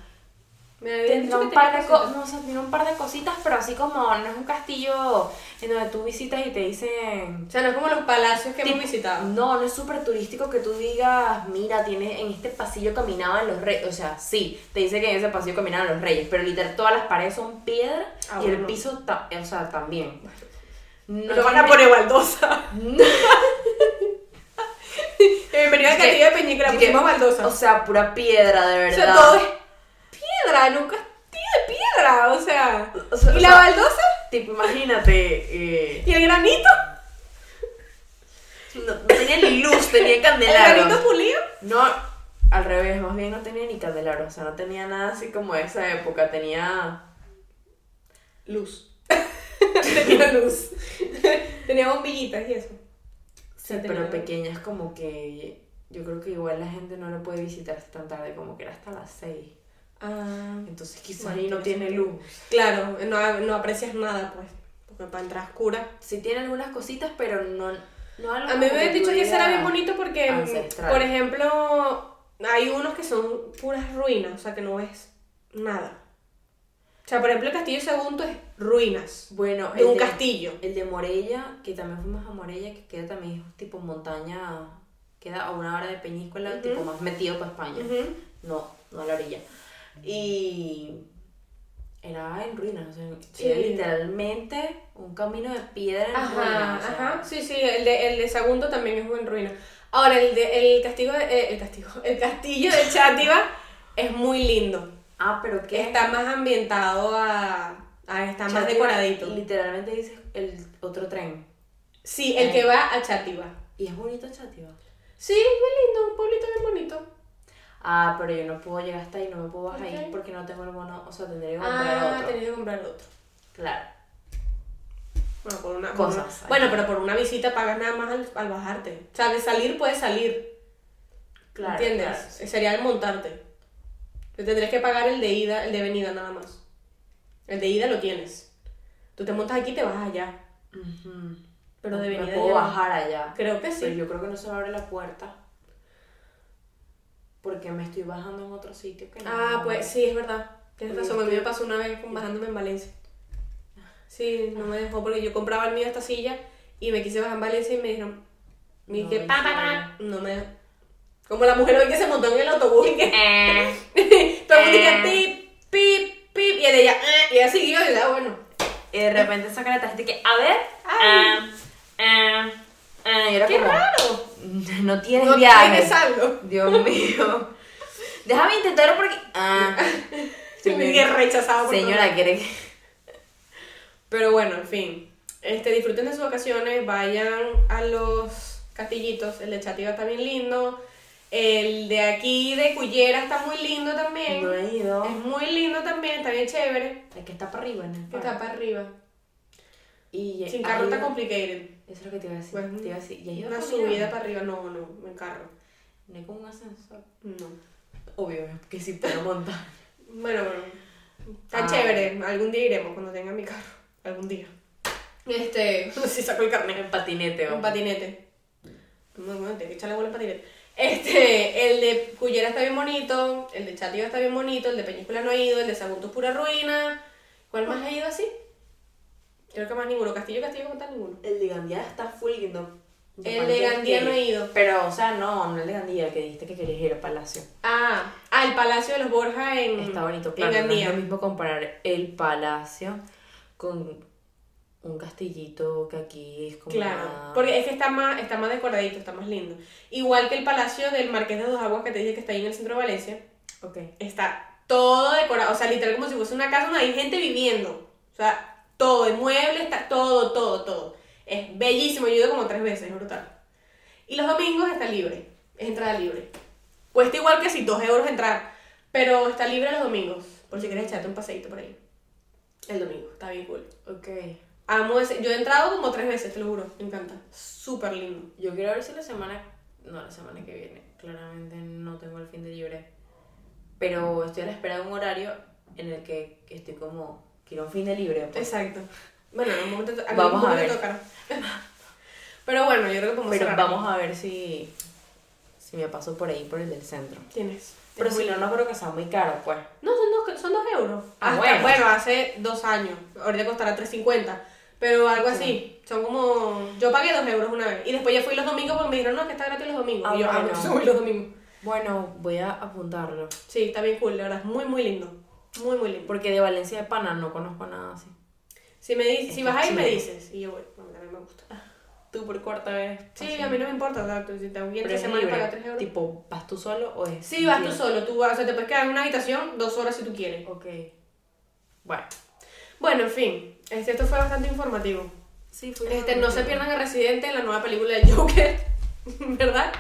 Me dicho un par de cositas. no, o sea, tiene un par de cositas, pero así como no es un castillo en donde tú visitas y te dicen O sea, no es como los palacios que Tipo, hemos visitado. No, no es súper turístico que tú digas, mira, tienes en este pasillo caminaban los reyes. O sea, sí, te dice que en ese pasillo caminaban los reyes, pero literal todas las paredes son piedra Ah, y el bueno. piso, ta- o sea, también. No lo van a poner baldosa. [laughs] Bienvenido al castillo de que- pusimos baldosa. O sea, pura piedra, de O verdad. sea, todo es piedra, castillo de piedra, o sea. O sea, ¿Y o la sea, baldosa? Tipo, imagínate. eh, ¿Y el granito? no, no tenía ni luz, tenía ¿El granito pulido? No, al revés, más bien no tenía ni candelabros. O sea, no tenía nada así como esa época. Tenía. Luz. [laughs] Tenía luz. Tenía bombillitas y eso. Sí, pero pequeñas como que yo creo que igual la gente no lo puede visitar tan tarde, como que era hasta las 6. Ah. Entonces quizás Bueno, ahí no tiene luz. Claro, no, no aprecias nada, pues. Porque para entrar oscura. Sí tiene algunas cositas, pero no, no algo A mí me habían dicho que eso era bien bonito porque, mm, ancestral. por ejemplo, hay unos que son puras ruinas, o sea que no ves nada. O sea, por ejemplo, el castillo segundo es ruinas. Bueno, De un castillo. El de Morella, que también fuimos a Morella, que queda también es tipo montaña, queda a una hora de Peñíscola, Ujú. tipo más metido para España. Ujú. No, no a la orilla. Y era en ruinas, o sea, Sí. era literalmente un camino de piedra en Ajá, ruinas. o sea, ajá. Sí, sí, el de, el de segundo también es en ruina. Ahora, el de el castigo de- eh, el castigo, [laughs] el castillo de Chátiva es muy lindo. Ah, pero que Está más ambientado a, a está más decoradito. Literalmente dice el otro tren. Sí, el que va a Chátiva. Y es bonito Chátiva. Sí, es muy lindo, un pueblito bien bonito. Ah, pero yo no puedo llegar hasta ahí, no me puedo bajar ahí porque no tengo el bono, o sea, tendría que comprar Ah, otro. tenés que comprar otro. Claro. Bueno, por una, por Cosas, una- bueno, pero por una visita pagas nada más al, al bajarte. O sea, de salir puedes salir. Claro, ¿Entiendes? claro, sí. Sería el montarte. Te tendrías que pagar el de ida, el de venida nada más. El de ida lo tienes. Tú te montas aquí y te vas allá. Pero de Me venida puedo ya no. bajar allá. Creo que Pero sí. yo creo que no se me abre la puerta. Porque me estoy bajando en otro sitio que no. Ah, pues sí, es verdad. Tienes razón, a mí me pasó una vez con- bajándome en Valencia. Sí, no me dejó porque yo compraba el mío esta silla y me quise bajar en Valencia y me dijeron, me No, dije, en pa, pa, pa, no me dejó. Como la mujer hoy que se montó en el autobús y que Eh. [laughs] todo el mundo Eh. pip, pip, pip, y ella, eh, y ella siguió y ya, bueno. Y de repente saca la tarjeta y que, a ver. Ay. ah, ah, ah, y era ¡Qué como, raro! [laughs] No tienes No viaje. tienes saldo. Dios mío. Déjame intentarlo porque. Ah. [laughs] Me rechazado por Señora. ¿quiere que.? Pero bueno, en fin. Este, disfruten de sus vacaciones, vayan a los castillitos. El de Chativa está bien lindo. El de aquí de Cullera está muy lindo también. No he ido. Es muy lindo también, está bien chévere. El que está para arriba en el Que está para arriba. Y Sin ¿has carro está complicated. Eso es lo que te iba a decir. Pues, te iba a decir. ¿Y ido Una subida para arriba, no, no, en carro. No hay como un ascensor. No. Obvio, que sí puedo montar. Bueno, bueno. Está Ah. chévere. Algún día iremos cuando tenga mi carro. Algún día. Este, [laughs] si saco el carnet. En patinete, o patinete. Bueno, bueno, tengo que echarle bola al patinete. Este, el de Cullera está bien bonito, el de Chativa está bien bonito, el de Peñíscola no ha ido, el de Sagunto es pura ruina. ¿Cuál más ha ido así? Creo que más ninguno. Castillo, Castillo, como tal, ninguno. El de Gandía está full lindo. El de Gandía no he ido. Pero, o sea, no, no el de Gandía, el que dijiste que querías ir al palacio. Ah, ah, el Palacio de los Borja en, Está bonito, en claro. No es Gandía. lo mismo comparar el palacio con un castillito que aquí es como. Claro, una- porque es que está más, está más decoradito, está más lindo. Igual que el Palacio del Marqués de Dos Aguas que te dije que está ahí en el centro de Valencia. Ok. está todo decorado, o sea, literal como si fuese una casa donde hay gente viviendo. O sea, todo, el mueble está todo, todo, todo. Es bellísimo, yo he ido como tres veces, es brutal. Y los domingos está libre, es entrada libre. Cuesta igual que si dos euros entrar, pero está libre los domingos, por si quieres echarte un paseíto por ahí. El domingo, está bien cool. Ok. Amo ese, yo he entrado como tres veces, te lo juro, me encanta. Súper lindo. Yo quiero ver si la semana. No, la semana que viene. Claramente no tengo el fin de libre. Pero estoy a la espera de un horario en el que estoy como. Quiero un fin de libre. pues. Exacto. Bueno, en un momento, Vamos a momento ver. tocará. [laughs] Pero bueno, yo creo que podemos Pero cerrar. vamos a ver si. Si me paso por ahí, por el del centro. Tienes. Pero si no, no creo que sea muy caro, pues. No, son dos, son dos euros. Ah, Hasta- bueno. hace dos años. Ahorita costará 3.50. Pero algo así. Son como. Yo pagué dos euros una vez. Y después ya fui los domingos porque me dijeron, no, que está gratis los domingos. Ah, y yo, ah, bueno. entonces [laughs] voy los domingos. Bueno, voy a apuntarlo. Sí, está bien cool, de verdad. Es muy, muy lindo. Muy, muy lindo. Porque de Valencia de Pana no conozco nada así. Si, me dices, si vas a ir, me dices. Y yo voy. A mí me gusta. Tú por cuarta vez. Sí, a mí no me importa. O sea, tú- si tres es semanas libre. pagar 3 euros. Tipo, ¿vas tú solo o es.? Sí, vas tú solo. Tú vas, o sea, te puedes quedar en una habitación dos horas si tú quieres. Ok. Bueno. Bueno, en fin. Este, esto fue bastante informativo. Sí, fue. Este, no se pierdan a Residente en la nueva película de Joker, [laughs] ¿verdad?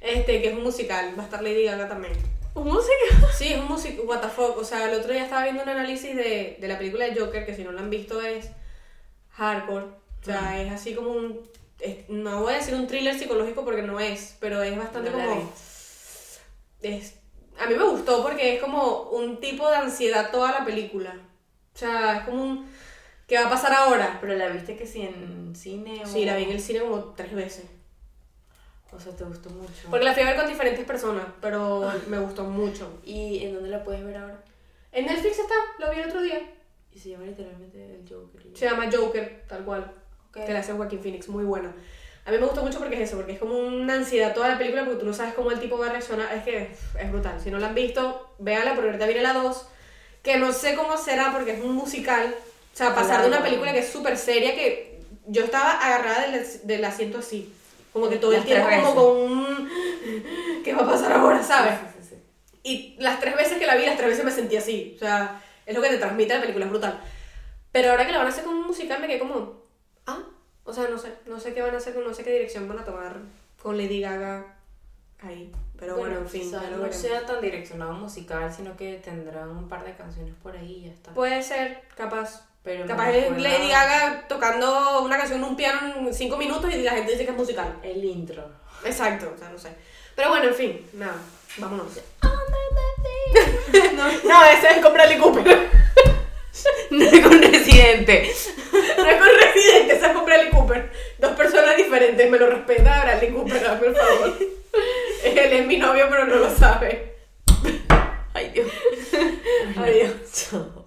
Este, que es un musical, va a estar Lady Gaga también. ¿Música? [laughs] Sí, es un musical, what the fuck, o sea, el otro día estaba viendo un análisis de, de la película de Joker, que si no la han visto es hardcore, o sea, es así como un, es- no voy a decir un thriller psicológico porque no es, pero es bastante No como, es, a mí me gustó porque es como un tipo de ansiedad toda la película, o sea, es como un, ¿qué va a pasar ahora? Pero la viste que sí en cine o. Sí, la vi en el cine como tres veces. O sea, te gustó mucho. Porque la fui a ver con diferentes personas, pero me gustó mucho. ¿Y en dónde la puedes ver ahora? En Netflix está, lo vi el otro día. Y se llama literalmente el Joker. Se llama Joker, tal cual. Ok. Que la hace Joaquín Phoenix, muy buena. A mí me gustó mucho porque es eso, porque es como una ansiedad toda la película porque tú no sabes cómo el tipo va a reaccionar. Es que es brutal. Si no la han visto, véala porque ahorita viene la 2. Que no sé cómo será porque es un musical. O sea, pasar de una película que es súper seria que yo estaba agarrada del, del asiento así. Como que todo el Las tres tiempo como con un... ¿Qué va a pasar ahora, sabes? Sí, sí, sí. Y las tres veces que la vi, las tres veces me sentí así. O sea, es lo que te transmite la película, es brutal. Pero ahora que la van a hacer con un musical, me quedé como. Ah, o sea, no sé. No sé qué van a hacer, no sé qué dirección van a tomar con Lady Gaga ahí. Pero bueno, en fin. quizás no sea tan direccionado musical, sino que tendrán un par de canciones por ahí y ya está. Puede ser, capaz. Pero Capaz es recuerda Lady Gaga tocando una canción en un piano en cinco minutos y la gente dice que es musical. El intro. Exacto, o sea, no sé. Pero bueno, en fin, nada, vámonos. no, [laughs] No, ese es con Bradley Cooper. [laughs] no es con Residente. No es con Residente, ese es con Bradley Cooper. Dos personas diferentes, me lo respeta Bradley Cooper, el favor. Él es mi novio, pero no lo sabe. Ay, Dios. Adiós. Chao.